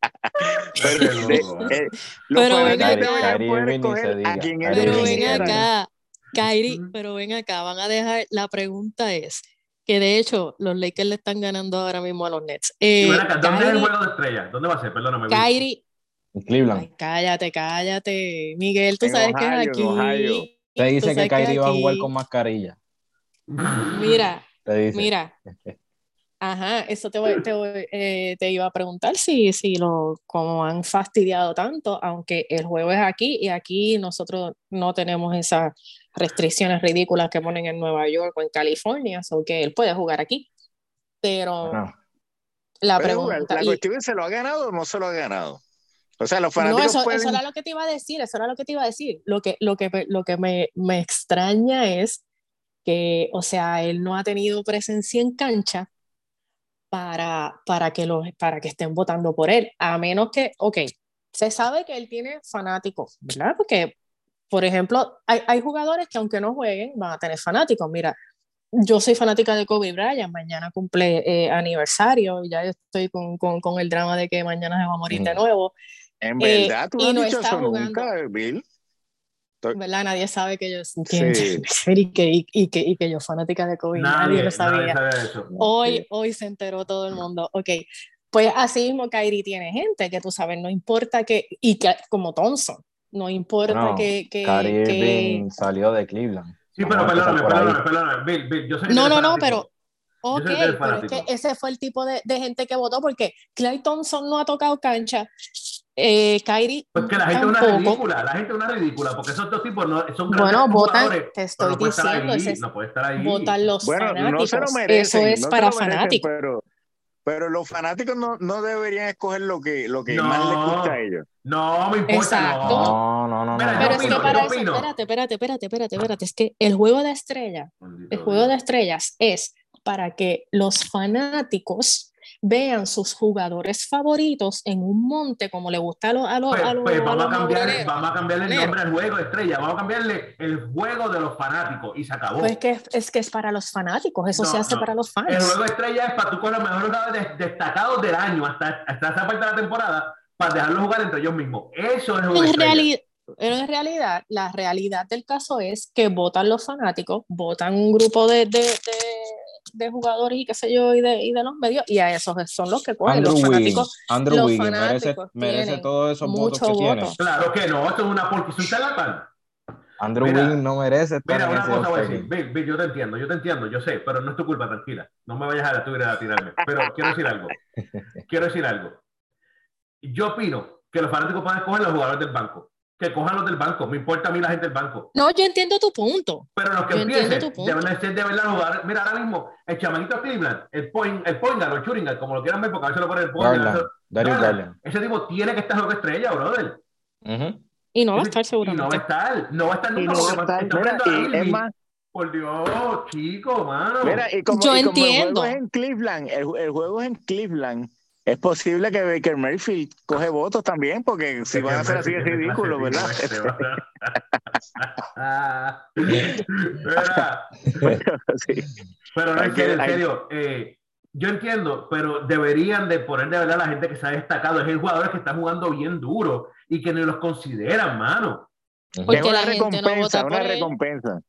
Pero, de- eh, ven acá. Pero ven acá, Kyrie, Ujú. pero ven acá, van a dejar, la pregunta es, que de hecho los Lakers le están ganando ahora mismo a los Nets. Eh, acá, ¿Dónde es el juego de estrella? ¿Dónde va a ser? Perdóname. Kyrie, En Cleveland. ay, cállate, cállate, Miguel, tú En sabes que es aquí. Ohio. Te dice que Kyrie va a jugar con mascarilla. Mira, Te dice. mira. Ajá, eso te, voy- te, voy- eh, te iba a preguntar si, si lo, como han fastidiado tanto, aunque el juego es aquí y aquí nosotros no tenemos esas restricciones ridículas que ponen en Nueva York o en California, o que él puede jugar aquí. Pero No. la jugar. pregunta, La y- cuestión es, ¿se lo ha ganado o no se lo ha ganado? O sea, los no, fanáticos eso, pueden... eso era lo que te iba a decir, eso era lo que te iba a decir. Lo que, lo que, lo que me, me extraña es que, o sea, él no ha tenido presencia en cancha para, para, que, los, para que estén votando por él, a menos que, ok, se sabe que él tiene fanáticos, ¿verdad? Porque, por ejemplo, hay, hay jugadores que aunque no jueguen, van a tener fanáticos. Mira, yo soy fanática de Kobe Bryant, mañana cumple eh, aniversario y ya estoy con, con, con el drama de que mañana se va a morir de Ujú. nuevo. En Eh, verdad, tú no has dicho eso nunca, Bill. ¿Verdad? Nadie sabe que yo Sí. y, que, y, y que, y que yo fanática de Kobe. Nadie, Nadie, lo sabía. nadie sabe eso. Hoy, hoy se enteró todo el mundo. Ok, pues así mismo Kyrie tiene gente que tú sabes, no importa que, y que como Thompson, no importa Bueno, que, que, que- salió de Cleveland. Sí, pero perdóname, perdóname, perdóname. Bill, Bill, yo No, no, no, pero Ok, pero es que ese fue el tipo de, de gente que votó porque Clay Thompson no ha tocado cancha, eh, Kyrie Pues que la gente es una tampoco. ridícula, la gente es una ridícula, porque esos dos tipos no, son grandes Bueno, votan, te estoy no puede estar diciendo, ahí, es- no puede estar ahí. Votan los Bueno, fanáticos. no se lo merecen. Eso es no para fanáticos. Pero, pero los fanáticos no, no deberían escoger lo que, lo que No. más les gusta a ellos. No me importa, Exacto. no. No, no, no, Mira, Pero es que opino, para yo eso, opino. espérate, espérate, espérate, espérate, espérate, es que el juego de estrellas, el juego de estrellas es para que los fanáticos vean sus jugadores favoritos en un monte como le gusta a los a los Pues, a los- pues vamos, a los vamos a cambiarle el nombre al juego, estrella. Vamos a cambiarle el juego de los fanáticos y se acabó. Pues que es que es para los fanáticos, eso No, se hace no. para los el fans. juego estrella es para tú con los mejores jugadores destacados del año hasta, hasta esa parte de la temporada para dejarlos jugar entre ellos mismos. Eso es el realidad, pero en realidad, la realidad del caso es que votan los fanáticos, votan un grupo de, de, de- de jugadores y qué sé yo, y de, y de los medios, y a esos son los que cogen. Andrew Los Wiggins, fanáticos, Andrew los Wiggins merece, fanáticos merece todos esos votos mucho que tiene. voto. Claro que no, esto es una porque es un. Andrew Mira, Wiggins no merece estar Mira, una cosa voy a decir. Bill, Bill, yo te entiendo, yo te entiendo, yo sé, pero no es tu culpa, tranquila. No me vayas a tu a tirarme. Pero quiero decir algo. Quiero decir algo. Yo opino que los fanáticos pueden escoger los jugadores del banco. Que cojan los del banco. Me importa a mí la gente del banco. No, yo entiendo tu punto. Pero los que Yo entiendo empiecen deben ser de verdad jugadores. Mira, ahora mismo, el chamaquito Cleveland, el point, el point guard, guard, como lo quieran ver, porque a veces lo ponen el point guard, Garland, Darius. Garland. Ese tipo tiene que estar juego estrella, brother. Y no va a estar Y no va seguramente. a estar. No va a estar Y nunca. no va a estar, mira, y es más, Por Dios, chico, mano. Mira, y como, Yo y como el entiendo. juego es en Cleveland, el, el juego es en Cleveland, es posible que Baker Mayfield coge votos también, porque si van a ser así de ridículo, ¿verdad? Sí. pero no, Hay en que- serio, en serio, eh, yo entiendo, pero deberían de poner de verdad a la gente que se ha destacado. Es el jugador que está jugando bien duro y que ni los consideran, mano. Porque es una la gente no recompensa, vota una por él. recompensa.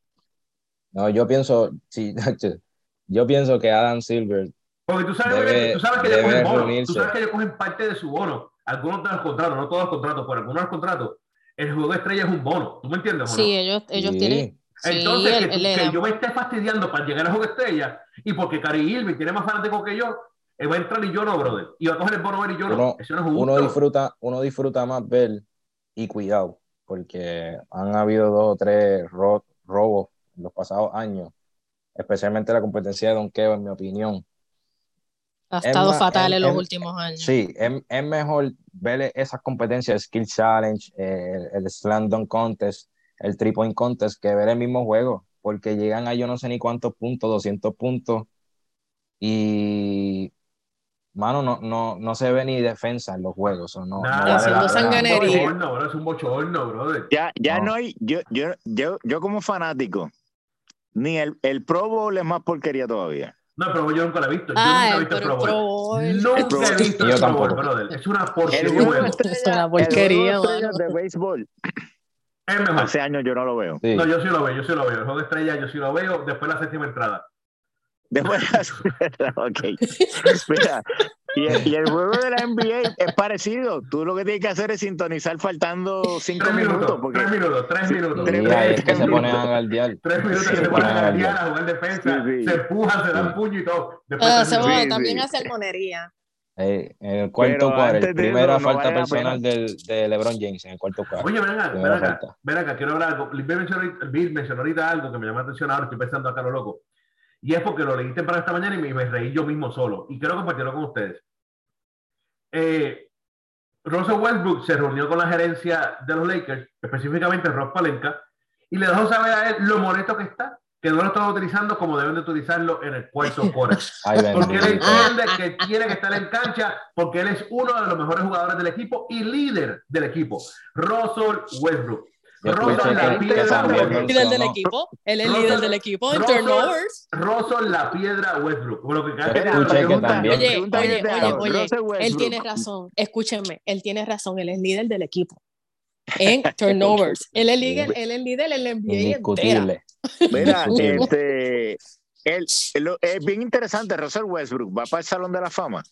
No, yo pienso, sí, yo pienso que Adam Silver Porque tú sabes, Debe- tú sabes que ellos cogen bono. reunirse. Tú sabes que ellos cogen parte de su bono. Algunos de los contratos, no todos los contratos, pero algunos de los contratos. El juego de estrella es un bono. ¿Tú me entiendes? no? Sí, ellos, ellos Sí. tienen. Sí, Entonces, él- que, él yo me esté fastidiando para llegar al juego de estrella y porque Cari Irving tiene más fanáticos que yo, él va a entrar y yo no, brother. Y va a coger el bono ver y yo no. Uno- Eso no es justo. uno disfruta, uno disfruta más ver y cuidado, porque han habido dos o tres ro- robos en los pasados años, especialmente la competencia de donkeo, en mi opinión. Ha es estado más, fatal es- en los es- últimos años. Sí, es, es mejor ver esas competencias, Skill Challenge, eh, el, el Slam Dunk Contest, el Three Point Contest, que ver el mismo juego, porque llegan a yo no sé ni cuántos puntos, 200 puntos, y, mano, no, no, no se ve ni defensa en los juegos. o no, no Nada, vale la sanganería. Es un bochorno, bro, es un bochorno, brother. Ya, ya no, No. hay, yo, yo, yo, yo como fanático, ni el, el Pro Bowl es más porquería todavía. No, pero yo nunca lo he visto. Yo Ay, nunca he visto el el Pro Pro Bowl. Bowl. El Nunca Pro he Bowl. visto el Pro Bowl, tampoco. brother. Es una El porquería Es una el porquería, de béisbol, Es mejor. hace años yo no lo veo. Sí. No, yo sí lo veo, yo sí lo veo. El juego de estrella yo sí lo veo después de la séptima entrada. Después ok. Mira, y el, y el juego de la NBA es parecido. Tú lo que tienes que hacer es sintonizar faltando cinco Tres minutos. minutos, porque tres minutos, tres minutos. tres Y ahí es que se minutos. ponen a galdear. Tres minutos que se se ponen a gatear. a jugar defensa, Sí, sí. se empujan, se dan puño y todo. Después tres se minutos. Sí, también sí. hacer monería. Eh, en el cuarto de primera no falta vale personal del, de LeBron James en el cuarto cuadro. Oye, ven acá, ven acá, ven acá, quiero hablar algo. Bill mencionó, ahorita- Bill mencionó ahorita algo que me llamó la atención ahora, estoy pensando acá lo loco. Y es porque lo leí temprano esta mañana y me, me reí yo mismo solo. Y quiero compartirlo con ustedes. Eh, Russell Westbrook se reunió con la gerencia de los Lakers, específicamente Rob Palenka, y le dejó saber a él lo molesto que está, que no lo están utilizando como deben de utilizarlo en el cuarto quarter. Porque él bendito. entiende que tiene que estar en cancha porque él es uno de los mejores jugadores del equipo y líder del equipo. Russell Westbrook. Escuché la piedra Westbrook. Líder del equipo. Él es líder del equipo en turnovers. Russell la piedra Westbrook. Por lo que escuché también- Oye, oye, que te oye, oye, él tiene razón. Escúchenme, él tiene razón. Él es líder del equipo. en turnovers. Él es líder, él es líder en la NBA Indiscutible. Mira, este, él- él- es bien interesante, Russell Westbrook va para el Salón de la Fama.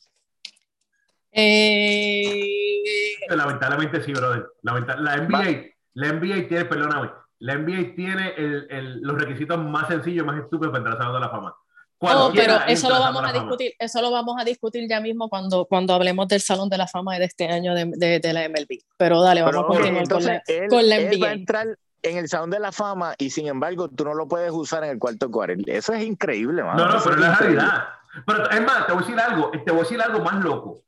Eh, Lamentablemente sí, brother. Lamenta- la NBA, la NBA tiene, perdóname, la NBA tiene el- el- los requisitos más sencillos, más estúpidos para entrar al Salón de la Fama. oh, pero eso lo vamos a la Fama. discutir, eso lo vamos a discutir ya mismo cuando, cuando hablemos del Salón de la Fama de este año de, de- de la MLB. Pero dale, vamos Pero, a continuar con la, entonces, él, con la él va a NBA. entrar en el Salón de la Fama y sin embargo tú no lo puedes usar en el cuarto cuarto. Eso es increíble, mano. No, no, Eso pero es la increíble. realidad. Pero es más, te voy a decir algo, te voy a decir algo más loco.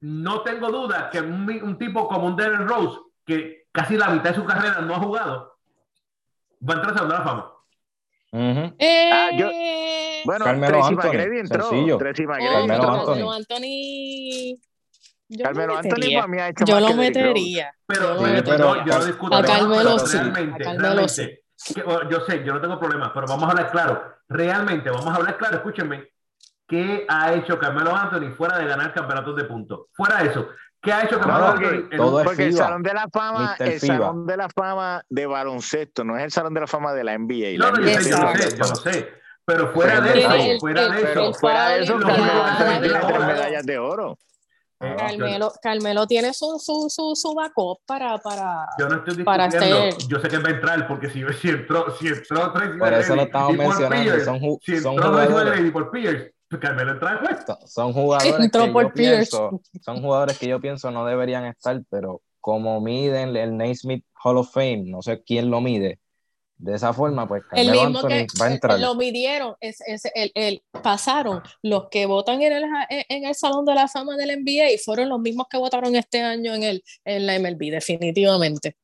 No tengo duda que un, un tipo como un Derrick Rose, que casi la mitad de su carrera no ha jugado, va a entrar de la Fama. Ujú. Ah, yo- Eh, Bueno, Carmelo Tracy Anthony, McGrady entró. sencillo. Tracy oh, McGrady Carmelo entró. Anthony. Carmelo Anthony. Yo lo Carmelo Anthony metería. para mí ha hecho Yo más lo metería. Pero, Yo pero pero- yo no discuto A Carmelo sí, realmente, a Carmelo yo sé, yo no tengo problemas, pero vamos a hablar claro. Realmente, vamos a hablar claro, escúchenme. ¿Qué ha hecho Carmelo Anthony fuera de ganar campeonatos de puntos? Fuera de eso, ¿qué ha hecho Carmelo No, Anthony? en todo Porque el. Salón de la Fama, Mr. el FIBA. Salón de la Fama de baloncesto, no es el Salón de la Fama de la NBA. No, La no, yo NBA sé, yo lo sé, yo lo sé. Pero fuera de eso, fuera de eso, fuera de eso, que tres medallas de oro. eh, Carmelo, Carmelo tiene su, su, su, su backup para, para. Yo no estoy Para hacer- Yo sé que va a entrar porque si, si entró, si entró Tracy Por eso lo estamos mencionando. Pierce, Son, si son entró Tracy jugadores. Por Pierce, Carmelo pues. Son- Son jugadores Entró que por yo Pierce. pienso, son jugadores que yo pienso no deberían estar, pero como miden el Naismith Hall of Fame, no sé quién lo mide, de esa forma, pues El Carmelo mismo Anthony que va a entrar. lo midieron, es, es- el, el- pasaron los que votan en el, en el Salón de la Fama del NBA y fueron los mismos que votaron este año en, el, en la MLB, definitivamente.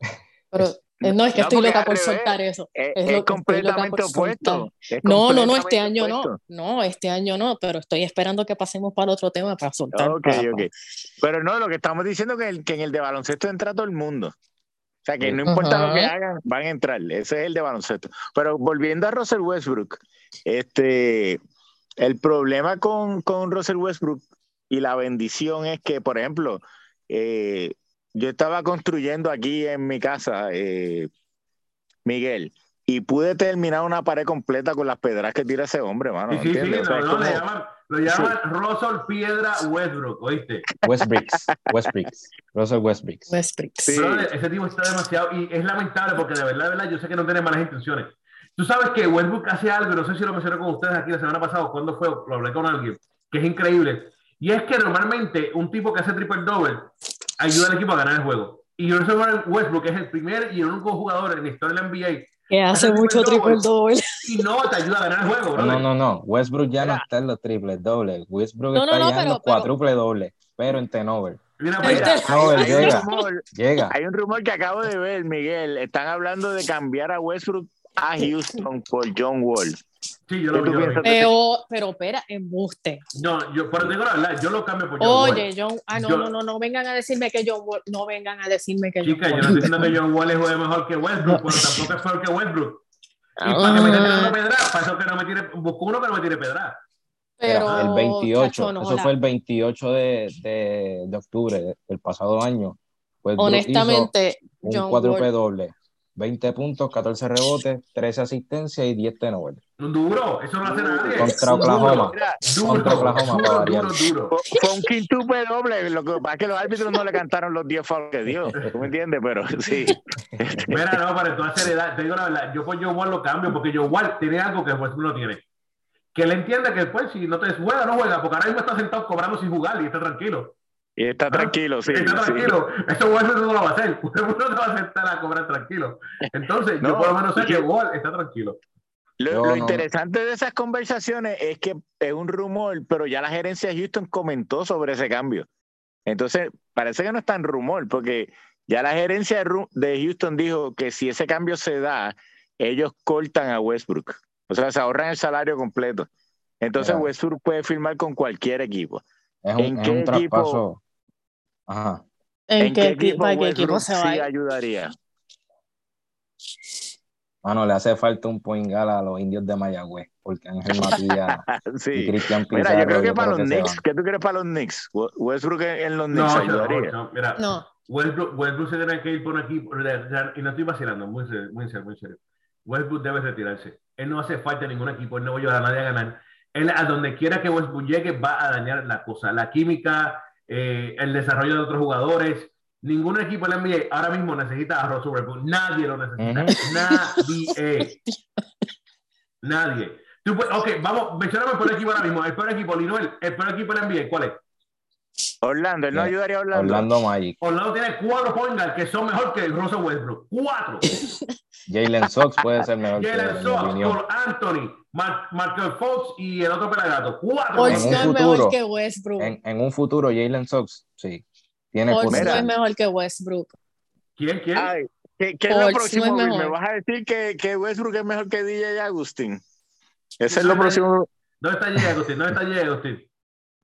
Pero no, es que No, estoy loca por soltar eso. Es, Es es completamente opuesto. Es No, no, no, este año no. opuesto. No, este año no, pero estoy esperando que pasemos para otro tema para soltar. Ok, para- ok. Pero no, lo que estamos diciendo es que, el- que en el de baloncesto entra todo el mundo. O sea, que no importa lo que hagan, van a entrar. Ese es el de baloncesto. Pero volviendo a Russell Westbrook, este, el problema con, con Russell Westbrook y la bendición es que, por ejemplo, eh, yo estaba construyendo aquí en mi casa, eh, Miguel, y pude terminar una pared completa con las pedras que tira ese hombre, mano. Sí, sí, sí. O sea, no, no, le como- llaman, lo llaman Russell Piedra Westbrook, ¿oíste? Westbricks, Westbricks, Russell Westbricks. Westbrook. Sí. Brother, ese tipo está demasiado y es lamentable porque de verdad, de verdad, yo sé que no tiene malas intenciones. Tú sabes que Westbrook hace algo, y no sé si lo mencioné con ustedes aquí la semana pasada, o cuando fue, lo hablé con alguien, que es increíble. Y es que normalmente un tipo que hace triple double ayuda al equipo a ganar el juego. Y Russell Westbrook es el primer y el único jugador en la historia de la NBA Que hace mucho triple doble. y no te ayuda a ganar el juego, No, brother. no, no, no. Westbrook ya no está en los triples dobles. Westbrook No, no, está no, llegando pero- pero- cuádruple doble, pero en Tenover. Mira para allá. No, él Hay un llega, rumor, llega. Hay un rumor que acabo de ver, Miguel. Están hablando de cambiar a Westbrook a Houston por John Wall. Pero, pero espera, embuste. No, yo, pero digo la verdad, yo lo cambio por John Oye, Wall. John, ah, no, Yo- no, no, no vengan a decirme que John Wall, no vengan a decirme que John Chica, yo no Wall. estoy diciendo que John Wall juegue mejor que Westbrook, pero tampoco es peor que Westbrook. Y para que me esté tirando Ah, pedra, para eso que no me tire, busco uno que no me tire pedra. pero, el 28, chacho, no, eso fue el 28 de, de, de octubre del pasado año. Westbrook honestamente, hizo un John cuádruple Wall, doble. 20 puntos, 14 rebotes, 13 asistencias y 10 Tenover. Un duro, eso no lo hace nadie. Contra Oklahoma. Duro, Contra Oklahoma, para duro, variar. duro, duro. fue- fue un quintuple doble. Lo que pasa es que los árbitros no le cantaron los 10 fouls que dio. ¿Tú me entiendes? Pero sí. Mira, no, para toda seriedad, te digo la verdad, yo por John Wall lo cambio porque John Wall tiene algo que Westbrook no tiene. Que él entiende que después, si no te juega, no juega, porque ahora mismo está sentado cobrando sin jugar y está tranquilo. Y está tranquilo, sí. está sí. tranquilo. Eso Westbrook no lo va a hacer. Westbrook no te va a sentar a cobrar tranquilo. Entonces, yo No, por lo menos sé que Wall está tranquilo. Lo, Yo lo no- interesante de esas conversaciones es que es un rumor, pero ya la gerencia de Houston comentó sobre ese cambio. Entonces, parece que no es tan rumor, porque ya la gerencia de Houston dijo que si ese cambio se da, ellos cortan a Westbrook. O sea, se ahorran el salario completo. Entonces. Westbrook puede firmar con cualquier equipo. Es un, ¿En es qué un equipo? traspaso. Ajá. ¿en, qué, equipo, ¿para qué equipo se va? a sí ayudaría? Mano, le hace falta un point guard a los indios de Mayagüez, porque Ángel Matías y sí. Cristian Pizarro. Mira, yo creo que para los se Knicks. ¿qué tú crees para los Knicks? We- Westbrook en en los No, Knicks no, ayudaría. no, mira, No, Westbrook, Westbrook se tiene que ir por un equipo, y no estoy vacilando, muy serio, muy serio, muy serio. Westbrook debe retirarse. Él no hace falta ningún equipo, él no va a ayudar a nadie a ganar. Él, a donde quiera que Westbrook llegue, va a dañar la cosa, la química, eh, el desarrollo de otros jugadores. Ningún equipo en la NBA ahora mismo necesita a Russell Westbrook. Nadie lo necesita. Nadie. Nadie. Tú, ok, vamos, mencioname por el equipo ahora mismo. El peor equipo, Linoel, el peor equipo en la NBA, ¿cuál es? Orlando, él no ayudaría a Orlando. Orlando Magic. Orlando tiene cuatro point que son mejor que Russell Westbrook. Cuatro. Jalen Sox puede ser mejor. Jalen Sox, Paul Anthony, Markel Fox y el otro pelagato. Cuatro. Fox no es mejor que Westbrook. En, un futuro, Jalen Sox, sí. Tiene Fox no es mejor que Westbrook. ¿Quién? ¿Quién? Ay, ¿qué, qué es lo próximo? ¿Me vas a decir que, que Westbrook es mejor que DJ Agustín? Ese es lo próximo. ¿Dónde está DJ Agustín? ¿Dónde está DJ Agustín?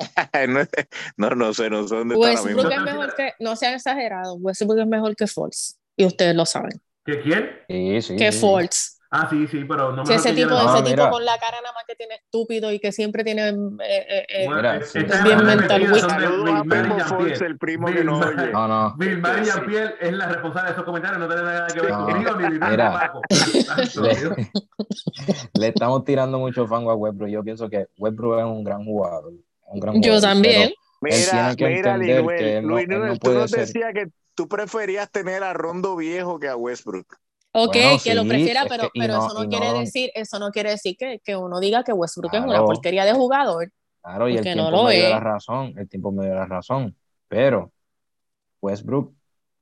no, no, sé, no sé dónde Westbrook está es mejor que, no sean exagerados, Westbrook es mejor que Fox. Y ustedes lo saben. ¿Que quién? Sí, sí, que Fox. Ah, sí, sí, pero no me sí, ese tipo, ese tipo con la cara nada más que tiene estúpido y que siempre tiene eh, eh, eh mira, sí. bien mental weak. el primo que no oye. No, no. Bill Mary Piel es la responsable de esos comentarios, no tiene nada que ver conmigo ni Mira, le, le estamos tirando mucho fango a Westbrook. Yo pienso que Westbrook es un gran jugador. Un gran Yo también. Mira, mira, Luis, Luis, no tú nos decías que tú preferías tener a Rondo viejo que a Westbrook. Ok, que lo prefiera, pero, pero eso no quiere decir, eso no quiere decir que, que uno diga que Westbrook es una porquería de jugador. Claro, y el tiempo me dio la razón, el tiempo me dio la razón. Pero Westbrook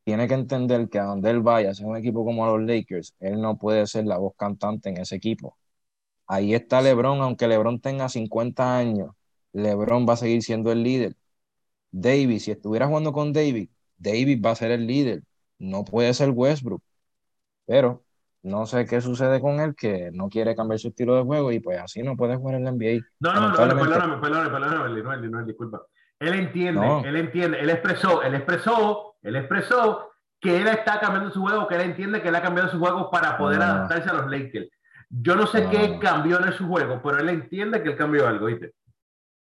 tiene que entender que a donde él vaya, sea un equipo como los Lakers, él no puede ser la voz cantante en ese equipo. Ahí está LeBron, aunque LeBron tenga 50 años, LeBron va a seguir siendo el líder. David, si estuviera jugando con David, David va a ser el líder. No puede ser Westbrook pero no sé qué sucede con él, que no quiere cambiar su estilo de juego y pues así no puede jugar en la NBA. No, no, no, perdóname, perdóname, perdóname, no, disculpa. Él entiende, él entiende, él expresó, él expresó, él expresó que él está cambiando su juego, que él entiende que él ha cambiado su juego para poder adaptarse a los Lakers. Yo no sé qué cambió en su juego, pero él entiende que él cambió algo, ¿viste?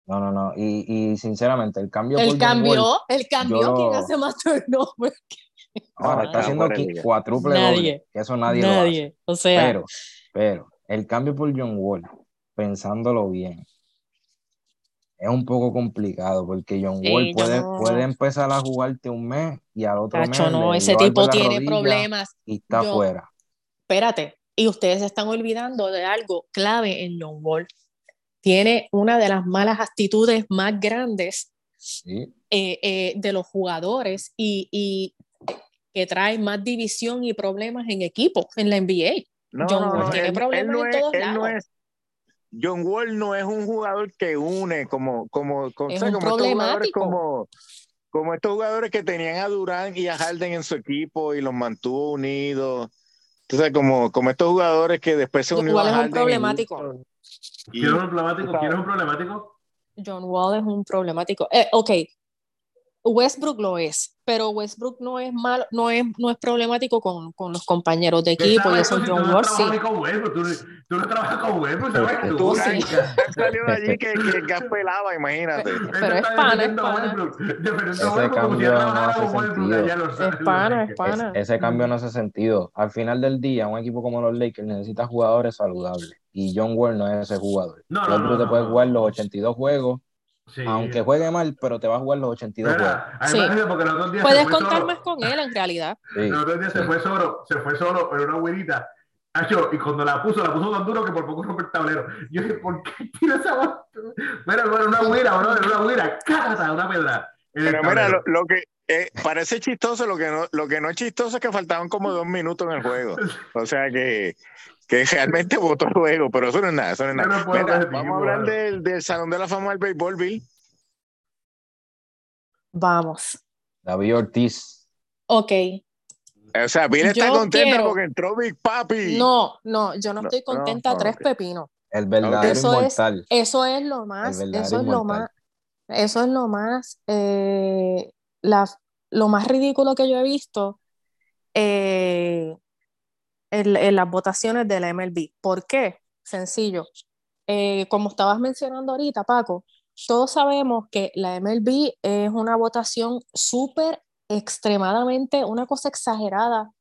No, no, no. Y, y sinceramente, el cambio. El cambio, el cambio, ¿quién hace más turnover? Ahora está haciendo aquí cuádruple doble, que eso nadie, lo hace. O sea, pero, pero el cambio por John Wall, pensándolo bien, es un poco complicado porque John Wall puede, puede empezar a jugarte un mes y al otro mes. no, ese tipo tiene problemas. Y está fuera. Espérate, y ustedes se están olvidando de algo clave en John Wall. Tiene una de las malas actitudes más grandes eh, eh, de los jugadores y, y que trae más división y problemas en equipos en la NBA. John Wall tiene problemas en todos lados. John Wall no es un jugador que une como, como, como, es como estos jugadores como, como estos jugadores que tenían a Durán y a Harden en su equipo y los mantuvo unidos. Entonces, como, como estos jugadores que después se unieron a Harden. Es un problemático. ¿Quién es un problemático? ¿Quién es un problemático? John Wall es un problemático. Eh, ok, Westbrook lo es, pero Westbrook no es malo, no es, no es problemático con, con los compañeros de equipo y eso John Wall sí. Tú, no trabajas con Westbrook, ¿sabes? Tú salió de allí que, que gas pelaba, imagínate. Pero, es pana, es pana. Ese cambio no hace sentido. Es pana, es pana. Ese cambio no hace sentido. Al final del día, un equipo como los Lakers necesita jugadores saludables y John Wall no es ese jugador. No, no, no, te puede jugar los 82 juegos aunque juegue mal, pero te va a jugar los 82 juegos. Sí. Puedes contar más con él en realidad. Sí. Los otros días se fue solo, se fue solo en una güerita. Y cuando la puso, la puso tan duro que por poco rompe el tablero. Yo dije, ¿por qué tira esa Bueno, bueno, una güera, bro, una güera, cágata, una pedra. Pero mira, lo, lo que eh, parece chistoso, lo que, no, lo que no es chistoso es que faltaban como dos minutos en el juego. O sea que que realmente votó el juego, pero eso no es nada, eso no es nada. vamos a hablar del, del, Salón de la Fama del Béisbol, Bill. Vamos. David Ortiz. Ok. O sea, Bill está contenta porque entró Big Papi. No, no, yo no, estoy contenta, tres pepinos. El verdadero eso inmortal. Es, eso es lo más, eso es lo más, eso es lo más, eh, la, lo más ridículo que yo he visto. Eh, en, las votaciones de la MLB. ¿Por qué? Sencillo. Eh, como estabas mencionando ahorita, Paco, todos sabemos que la MLB es una votación súper extremadamente, una cosa exagerada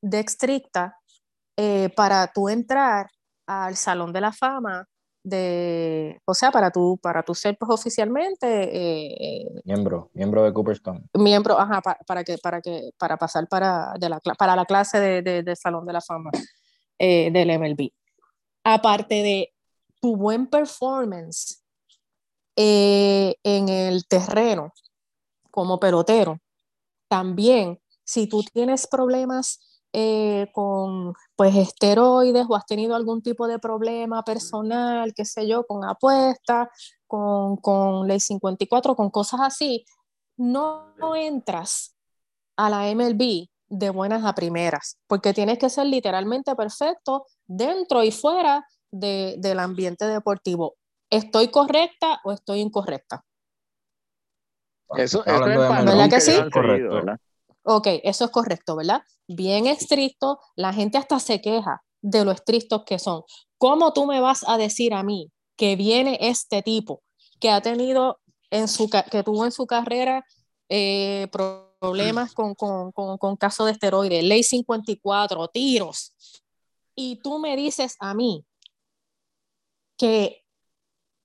de estricta eh, para tú entrar al Salón de la Fama de, o sea, para tú, para tú ser pues, oficialmente eh, miembro, miembro de Cooperstown. Miembro, ajá, para, que, para que, para pasar para, de la, para la clase de, de, Salón de la Fama eh, del MLB. Aparte de tu buen performance en el terreno como pelotero, también si tú tienes problemas eh, con pues esteroides o has tenido algún tipo de problema personal, qué sé yo, con apuestas, con, con ley 54, con cosas así, no, entras a la MLB de buenas a primeras, porque tienes que ser literalmente perfecto dentro y fuera de, del ambiente deportivo. ¿Estoy correcta o estoy incorrecta? Eso, es ¿verdad que sí? Correcto. ¿verdad? Ok, eso es correcto, ¿verdad? Bien estricto, la gente hasta se queja de lo estrictos que son. ¿Cómo tú me vas a decir a mí que viene este tipo que ha tenido en su que tuvo en su carrera eh, problemas con, con, con, con de esteroides, ley 54, tiros, y tú me dices a mí que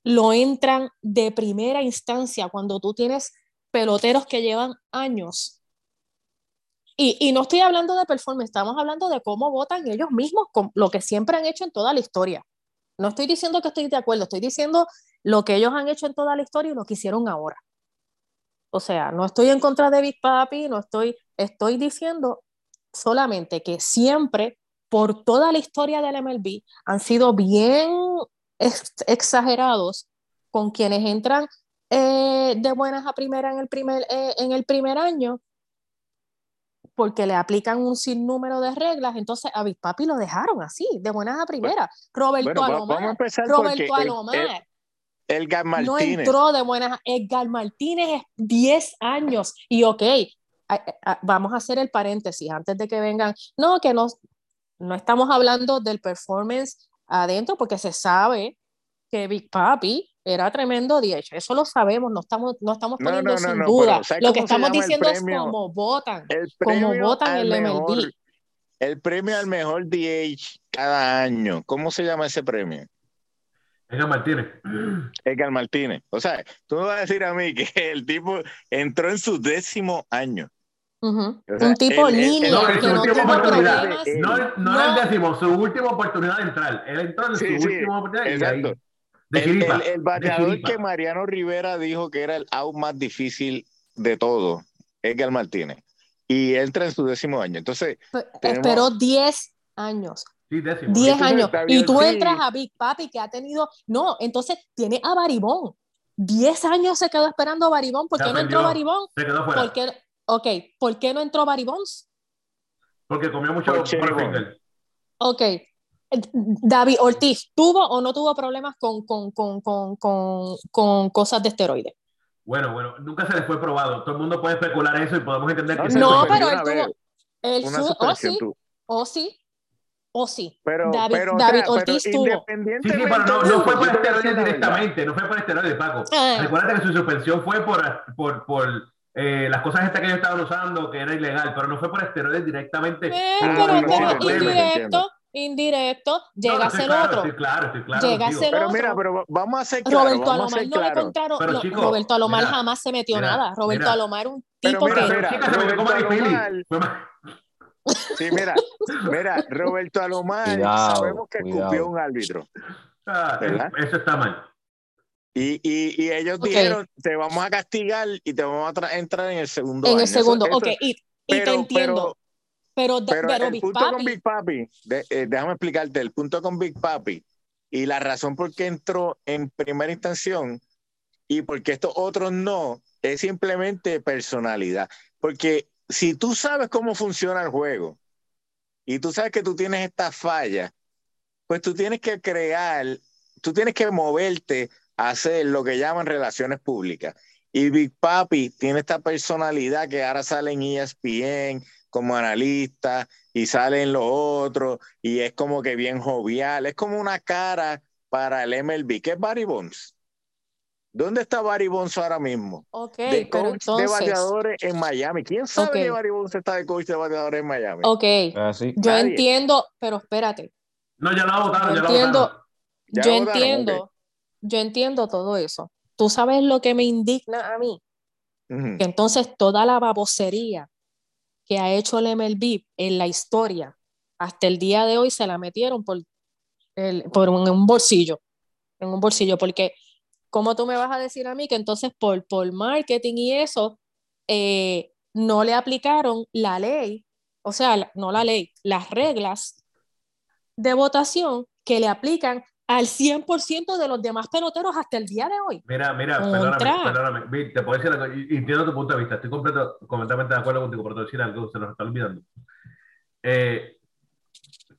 lo entran de primera instancia cuando tú tienes peloteros que llevan años y, no estoy hablando de performance, estamos hablando de cómo votan ellos mismos, con lo que siempre han hecho en toda la historia. No estoy diciendo que estoy de acuerdo, estoy diciendo lo que ellos han hecho en toda la historia y lo que hicieron ahora. O sea, no estoy en contra de Big Papi, no estoy, estoy diciendo solamente que siempre, por toda la historia del MLB, han sido bien exagerados con quienes entran eh, de buenas a primera en el primer, eh, en el primer año porque le aplican un sinnúmero de reglas, entonces a Big Papi lo dejaron así, de buenas a primeras. Roberto Alomar, Roberto Alomar. Edgar Martínez. No entró de buenas. Edgar Martínez es 10 años. Y ok, vamos a hacer el paréntesis antes de que vengan. No, que no, no estamos hablando del performance adentro, porque se sabe que Big Papi era tremendo DH, eso lo sabemos, no estamos, no estamos poniendo sin duda. Lo que estamos diciendo es cómo votan, cómo votan el MLB. el premio al mejor DH cada año, ¿cómo se llama ese premio? Edgar Martínez. Edgar Martínez. O sea, tú me vas a decir a mí que el tipo entró en su décimo año. un tipo línea no, que no tuvo problemas. No, no, era el décimo, su última oportunidad de entrar. Él entró en su última oportunidad. Exacto. El, el, bateador que Mariano Rivera dijo que era el out más difícil de todo, Edgar Martínez. Y entra en su décimo año. Entonces. Esperó 10 años. 10 años. Y tú entras a Big Papi que ha tenido. No, entonces tiene a Baribón. 10 años se quedó esperando a Baribón. ¿Por qué no entró Baribón? Se quedó fuera. ok, ¿por qué no entró Baribón? Porque comió mucho Ok, David Ortiz, ¿tuvo o no tuvo problemas con, con, con, con cosas de esteroides? Bueno, bueno, nunca se les fue probado. Todo el mundo puede especular eso y podemos entender que No, pero él tuvo. Él su, o sí, o sí, o sí. Pero, David, pero, David Ortiz tuvo. Sí, sí, pero no, no fue por esteroides directamente, no fue por esteroides, Paco. Ah. Recuerda que su suspensión fue por, por, por eh, las cosas estas que ellos estaban usando, que era ilegal, pero no fue por esteroides directamente. Eh, pero, pero indirecto, indirecto, llega a ser otro. claro, claro. Llega a ser pero mira, pero vamos a ser claro, Roberto Alomar no le contaron. no, Roberto Alomar jamás se metió nada. Roberto mira, Alomar un tipo que. Mira, Roberto Alomar, sí, mira, mira, Roberto Alomar, cuidado, sabemos que cuidado. escupió un árbitro. Ah, eso está mal. Y, y, y ellos okay. dijeron, te vamos a castigar y te vamos a entrar en el segundo En año. el segundo, eso, ok, eso, y, te entiendo. Pero, pero, pero, pero el Big punto Papi, con Big Papi, de, eh, déjame explicarte, el punto con Big Papi y la razón por qué entró en primera instancia y por qué estos otros no, es simplemente personalidad. Porque si tú sabes cómo funciona el juego y tú sabes que tú tienes esta falla, pues tú tienes que crear, tú tienes que moverte a hacer lo que llaman relaciones públicas. Y Big Papi tiene esta personalidad que ahora sale en ESPN, como analista y salen los otros y es como que bien jovial, es como una cara para el MLB, que es Barry Bonds. ¿Dónde está Barry Bonds ahora mismo? Ok, de pero coach de bateadores en Miami. ¿Quién sabe que Barry Bonds está de coach de bateadores en Miami? ok, Así. yo Nadie. entiendo, pero espérate, No, ya lo votaron, yo ya lo entiendo, votaron. Ya yo votaron, entiendo, yo entiendo todo eso. Tú sabes lo que me indigna a mí, que entonces toda la babosería que ha hecho el MLB en la historia, hasta el día de hoy se la metieron por, un, bolsillo, en un bolsillo, porque ¿cómo tú me vas a decir a mí que entonces por, por marketing y eso eh, no le aplicaron la ley, o sea, no la ley, las reglas de votación que le aplican al 100% de los demás peloteros hasta el día de hoy? Mira, mira, Contra. perdóname, perdóname. Te puedo decir algo, y- y entiendo tu punto de vista. Estoy completo, completamente de acuerdo contigo, pero te voy a decir algo, se nos está olvidando. Eh,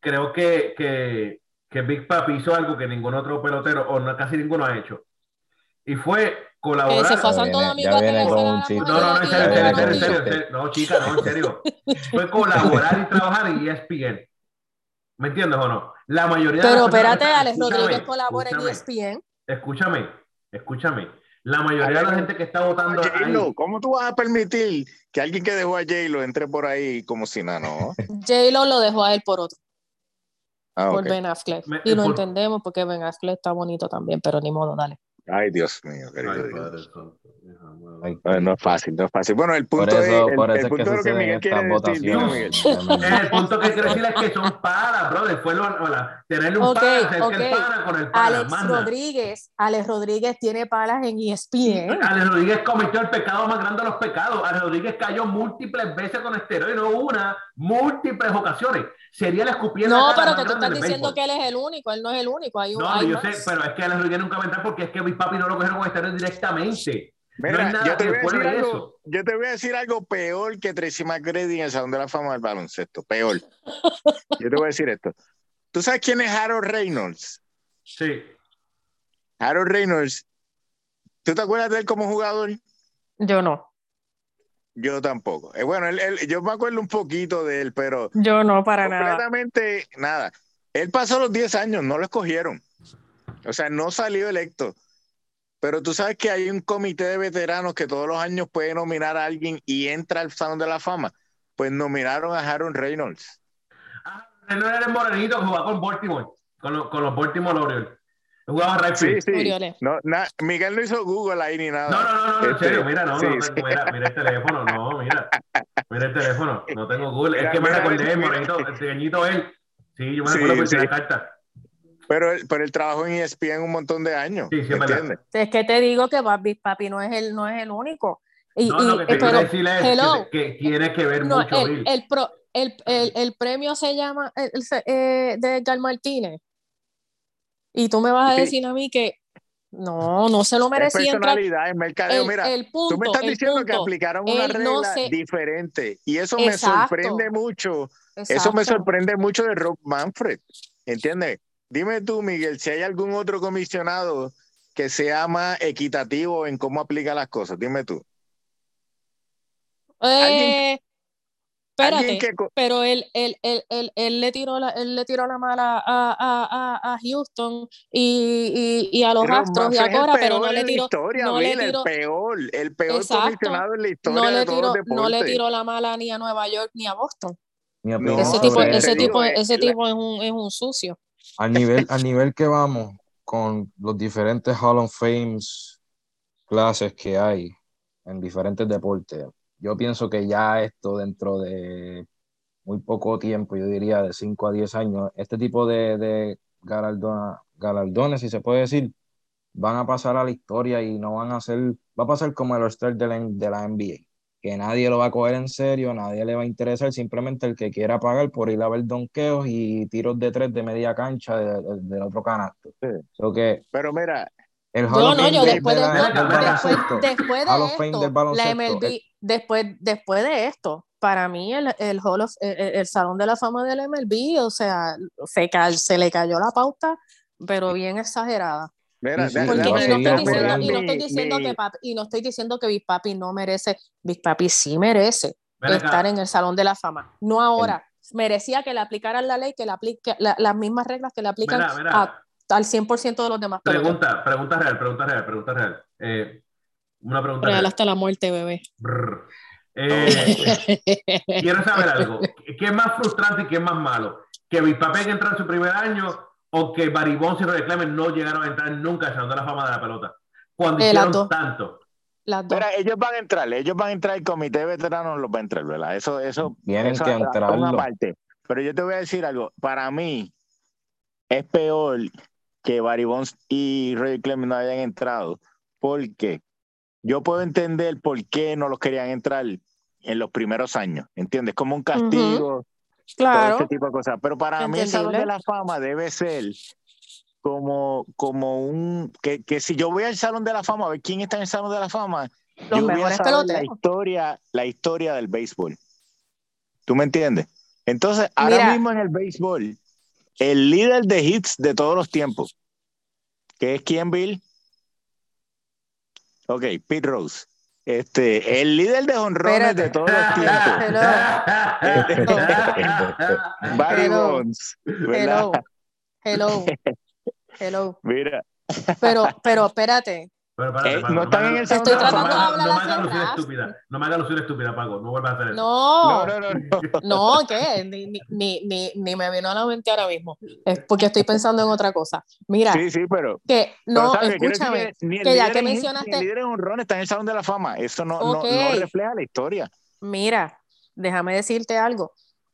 creo que, que, que Big Papi hizo algo que ningún otro pelotero, o no, casi ninguno ha hecho. Y fue Eh, colaborar. se fue a Santo Domingo a que con chiste. No, no, no, en serio, en serio, en serio, en serio, en serio. No, chica, no, en serio. Fue colaborar y trabajar en ESPN. ¿Me entiendes o no? La mayoría de Pero personas- espérate, Alex Rodríguez colabora en E escúchame. ESPN. Escúchame, escúchame. La mayoría de la gente que está votando ahí, ¿Cómo tú vas a permitir que alguien que dejó a J-Lo entre por ahí como si nada, no? J-Lo lo dejó a él por otro, Ah, por. Ben Affleck. Me- y lo por- entendemos porque Ben Affleck está bonito también, pero ni modo, dale. Ay, Dios mío, querido Ay. Padre. Ay, no es fácil, no es fácil. Bueno, el Por punto eso, es, por el, eso el que punto lo que suceden Miguel quiere decir, dime, Miguel. votaciones. Eh, El punto que quiero decir es que son panas, brother. Fue lo, hola, tenerle un Ok, pana, hacer que ok. el pana con el pana. Alex. Rodríguez, Alex Rodríguez tiene palas en ESPN. Alex Rodríguez cometió el pecado más grande de los pecados. Alex Rodríguez cayó múltiples veces con esteroides, no una, múltiples ocasiones. Sería la escupiendo. No, pero que tú estás diciendo que él es el único, él no es el único, hay un No, hay yo más. sé, pero es que Alex Rodríguez nunca va a entrar porque es que Papi no lo cogieron con esteroides directamente. Mira, yo, te voy a decir algo, yo te voy a decir algo peor que Tracy McGrady en el Salón de la Fama del Baloncesto. Peor. Yo te voy a decir esto. ¿Tú sabes quién es Harold Reynolds? Sí. Harold Reynolds. ¿Tú te acuerdas de él como jugador? Yo no, Yo tampoco. Eh, bueno, él- él- yo me acuerdo un poquito de él, pero yo no para nada. completamente nada. Él pasó los 10 años, no lo escogieron. O sea, no salió electo. Pero tú sabes que hay un comité de veteranos que todos los años puede nominar a alguien y entra al Salón de la Fama. Pues nominaron a Harold Reynolds. Ah, él no era el morenito que jugaba con Baltimore, con, los- con los Baltimore Orioles. Jugaba right Sí, field. sí. Orioles. No, na- Miguel no hizo Google ahí ni nada. No, no, no, no, en Este, serio, mira, no, sí, no sí. tengo- mira, mira el teléfono, no, mira, mira el teléfono, no tengo Google, Mira, es que me mira, recordé, mira. morenito, el pequeñito él, sí, yo me Sí, recuerdo porque sí. la carta, Pero, él- pero él trabajó en ESPN un montón de años. Sí, sí, es ¿me? Es que te digo que Big Papi no es el, no es el único. Y, no, y- lo que te quiero pero decir es hello. que, que tiene que ver no, mucho, el, el, pro- el, el, el premio se llama el, el se- eh, de Edgar Martínez. Y tú me vas a Sí. decir a mí que no, no se lo Es merecía entrar. personalidad, es mercadeo. El, Mira, el punto, tú me estás diciendo que aplicaron una regla no se- diferente. Y eso me sorprende mucho. Eso me sorprende mucho de Rob Manfred. ¿Entiendes? Dime tú, Miguel, si hay algún otro comisionado que sea más equitativo en cómo aplica las cosas. Dime tú. Eh, espérate, Alguien que pero él, él, él, él, él le tiró la, él le tiró la mala a, a, a, a Houston y, y, y a los Astros y a Cora, pero no le tiró, historia, no le tiró- el peor, el peor Exacto. comisionado en la historia no le de todos tiró, los deportes. no le tiró la mala ni a Nueva York ni a Boston. No, ese tipo, ese tipo, ese la- tipo es un, es un sucio. Al nivel, nivel que vamos con los diferentes Hall of Fames clases que hay en diferentes deportes, yo pienso que ya esto dentro de muy poco tiempo, yo diría de 5 a 10 años, este tipo de, de galardona- galardones, si se puede decir, van a pasar a la historia y no van a ser, va a pasar como el All-Star de la, de la NBA, que nadie lo va a coger en serio, nadie le va a interesar, simplemente el que quiera pagar por ir a ver donkeos y tiros de tres de media cancha de- de- del otro canasto. Sí. So que Pero mira, el Hall Yo of no, yo de- después de de, la- no, del después- baloncesto, después de Hall of Fame esto, del la baloncesto, MLB, después, después de esto, para mí el, el Hall of- el, el Salón de la Fama del MLB, o sea, se, ca- se le cayó la pauta, pero bien exagerada. Mira, Sí, da- sí, Porque, va a y, no estoy diciendo, ocurriendo. y no estoy mi- diciendo mi- que papi, y no estoy diciendo que Big Papi no merece, Big Papi sí merece estar en el Salón de la Fama, no ahora. Merecía que le aplicaran la ley, que le aplique la- las mismas reglas que le aplican Mira, mira. a al 100% de los demás. Pregunta, pregunta real, pregunta real, pregunta real. Eh, una pregunta real. hasta la muerte, bebé. Eh, quiero saber algo. ¿Qué es más frustrante y qué es más malo? ¿Que Bispape entrar en su primer año o que Baribón y Roy Clemens no llegaron a entrar nunca Salón de la fama de la pelota? Cuando eh, hicieron tanto. ellos van a entrar, ellos van a entrar, el comité de veteranos los va a entrar, ¿verdad? Eso, eso, Tienen que entrar. Una parte. Pero yo te voy a decir algo. Para mí, es peor que Barry Bonds y Roy Clemens no hayan entrado, porque yo puedo entender por qué no los querían entrar en los primeros años, ¿entiendes? Como un castigo, claro. todo tipo de cosas. Pero para mí el Salón de la Fama debe ser como, como un, que, que, si yo voy al Salón de la Fama a ver quién está en el Salón de la Fama, los yo voy a saber la historia, la historia del béisbol. ¿Tú me entiendes? Entonces, ahora mismo en el béisbol, el líder de hits de todos los tiempos, que es quién, Bill? Ok, Pete Rose. Este, el líder de honrones de todos los tiempos. Barry Bonds. Hello. Hello. Hello. Mira. Pero, pero espérate, no están en el Estoy tratando de hablar no, me hagas lucir estúpida. No me hagas lucir estúpida, Paco. No vuelvas a hacer eso. No, no, no. No, no. ¿qué? Ni, ni, ni, ni, me vino a la mente ahora mismo. Es porque estoy pensando en otra cosa. Mira. Sí, sí, pero. Que, no, escúchame. Que, que ya que mencionaste. el líder en honrón está en el Salón de la Fama. Eso no, no, no, refleja la historia. Mira, déjame decirte algo.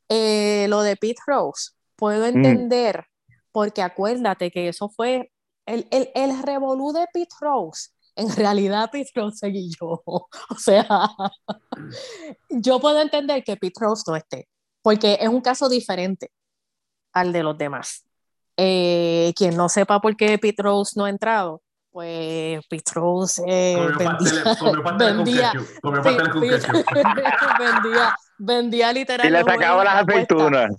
Eh, lo de Pete Rose, puedo mm. entender, porque acuérdate que eso fue el, el, el revolú de Pete Rose en realidad Pete Rose seguí yo. O sea, yo puedo entender que Pete Rose no esté, porque es un caso diferente al de los demás. Eh, quien no sepa por qué Pete Rose no ha entrado, pues Pete Rose eh, vendía, vendía, vendía literalmente. Y le sacaba las aceitunas.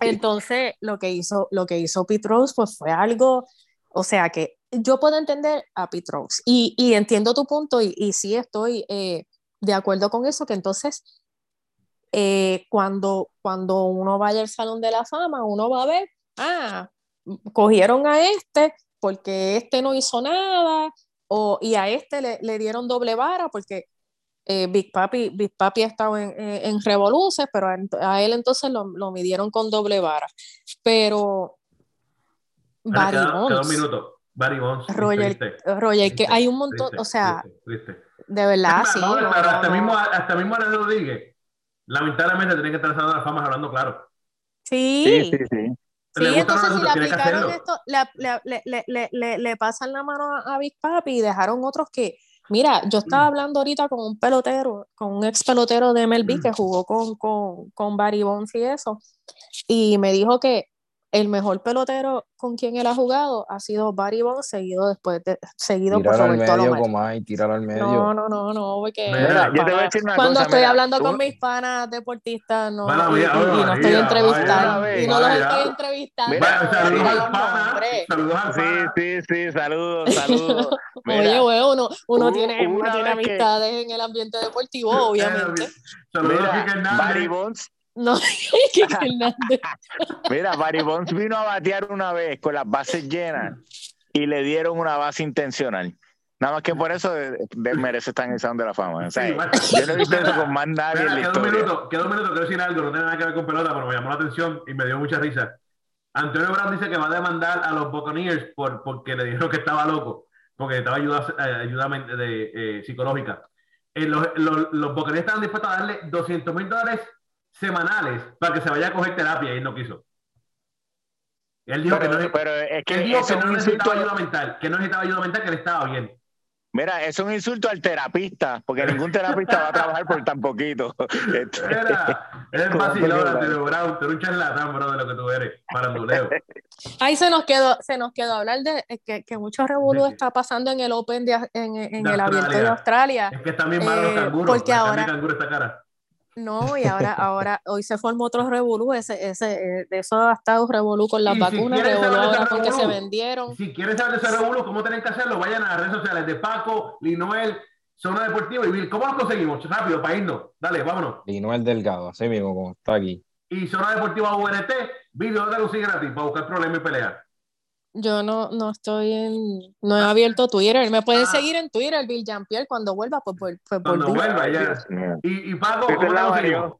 Entonces, lo que hizo, lo que hizo Pete Rose, pues fue algo, o sea que yo puedo entender a Pete Rose y, y entiendo tu punto y, y sí estoy eh, de acuerdo con eso, que entonces eh, cuando, cuando uno vaya al Salón de la Fama, uno va a ver, ah, cogieron a este porque este no hizo nada, o, y a este le, le dieron doble vara porque eh, Big Papi, Big Papi ha estado en, en, revoluces, pero a, él entonces lo, lo, midieron con doble vara. Pero... Bonds, Barry Bonds. Roger, Roger que hay un montón, o sea, de verdad, sí. hasta, mismo, hasta mismo Rodríguez, lamentablemente tiene que estar en la fama hablando claro. Sí. Sí, sí, sí. Sí, entonces si le aplicaron esto, le, le, le, le, pasan la mano a Big Papi y dejaron otros que, mira, yo estaba mm. hablando ahorita con un pelotero, con un ex pelotero de MLB que mm. jugó con, con, con Barry Bonds y eso, y me dijo que el mejor pelotero con quien él ha jugado ha sido Barry Bonds, seguido después de, seguido por Roberto al medio, Comay, tirar al medio. No, no, no, no, porque cuando estoy hablando con mis panas deportistas no, y, no estoy entrevistando y no los estoy entrevistando. saludos al Sí, sí, sí, saludos, saludos. Oye, güey, uno, uno tiene, uno tiene amistades en el ambiente deportivo, obviamente. Saludos a Barry Bonds no, Mira, Barry Bonds vino a batear una vez con las bases llenas y le dieron una base intencional. Nada más que por eso merece estar en el Salón de la Fama. O sea, yo no he visto eso con más nadie en la quedó Un minuto, quedó un minuto, quiero decir algo, no tiene nada que ver con pelota, pero me llamó la atención y me dio mucha risa. Antonio Brown dice que va a demandar a los Buccaneers por, porque le dijeron que estaba loco, porque estaba ayuda, eh, ayuda de, eh, psicológica. Eh, los, los, los Buccaneers estaban dispuestos a darle 200 mil dólares semanales para que se vaya a coger terapia y él no quiso. Él dijo que no, pero es que, él dijo que no necesitaba ayuda mental, que no necesitaba ayuda mental, que él estaba bien. Mira, es un insulto al terapista, porque ningún terapista va a trabajar por tan poquito. Mira, eres vacilón, Teo Brown, tú eres un charlatán, bro, de lo que tú eres, paranduleo. Ahí se nos quedó, se nos quedó hablar de que, que mucho revolú está pasando en el Open, de, en, en el abierto de Australia. Es que están bien malos los eh, canguros, porque ahora, canguro cara. No, y ahora, ahora, hoy se formó otro revolú, ese, ese, eh, de eso ha estado revolú con las vacunas, si revolú ahora porque se vendieron. Si quieres saber de ese revolú, ¿cómo tienen que hacerlo? Vayan a las redes sociales de Paco, Linoel, Zona Deportiva y Bill. ¿Cómo lo conseguimos? Rápido, para irnos. Dale, vámonos. Linoel Delgado, así mismo, como está aquí. Y Zona Deportiva UNT, video de Lucía gratis para buscar problemas y pelear. Yo no, no estoy en, no he abierto Twitter. Me pueden ah. seguir en Twitter, Bill Jean-Pierre, cuando vuelva, pues, pues, pues Cuando vuelva, ya. Y, y Paco, ¿cómo la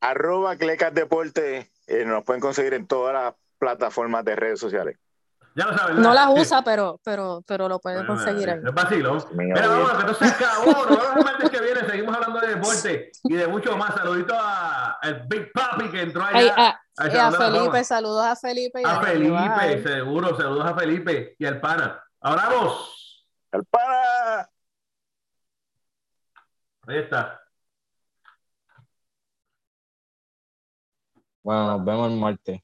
Arroba Clecas Deporte, eh, nos pueden conseguir en todas las plataformas de redes sociales. Ya lo saben. No las usa, pero, pero, pero lo pueden conseguir ahí. Es vacilo. Mira, vamos, que no se acabó. Nos vemos el que viene. Seguimos hablando de deporte y de mucho más. Saludito a el Big Papi que entró allá. a, a, a Felipe, saludos a Felipe. a, Felipe, seguro, saludos a Felipe y al pana. Ahora vamos. Al pana. Ahí está. Bueno, nos vemos el martes.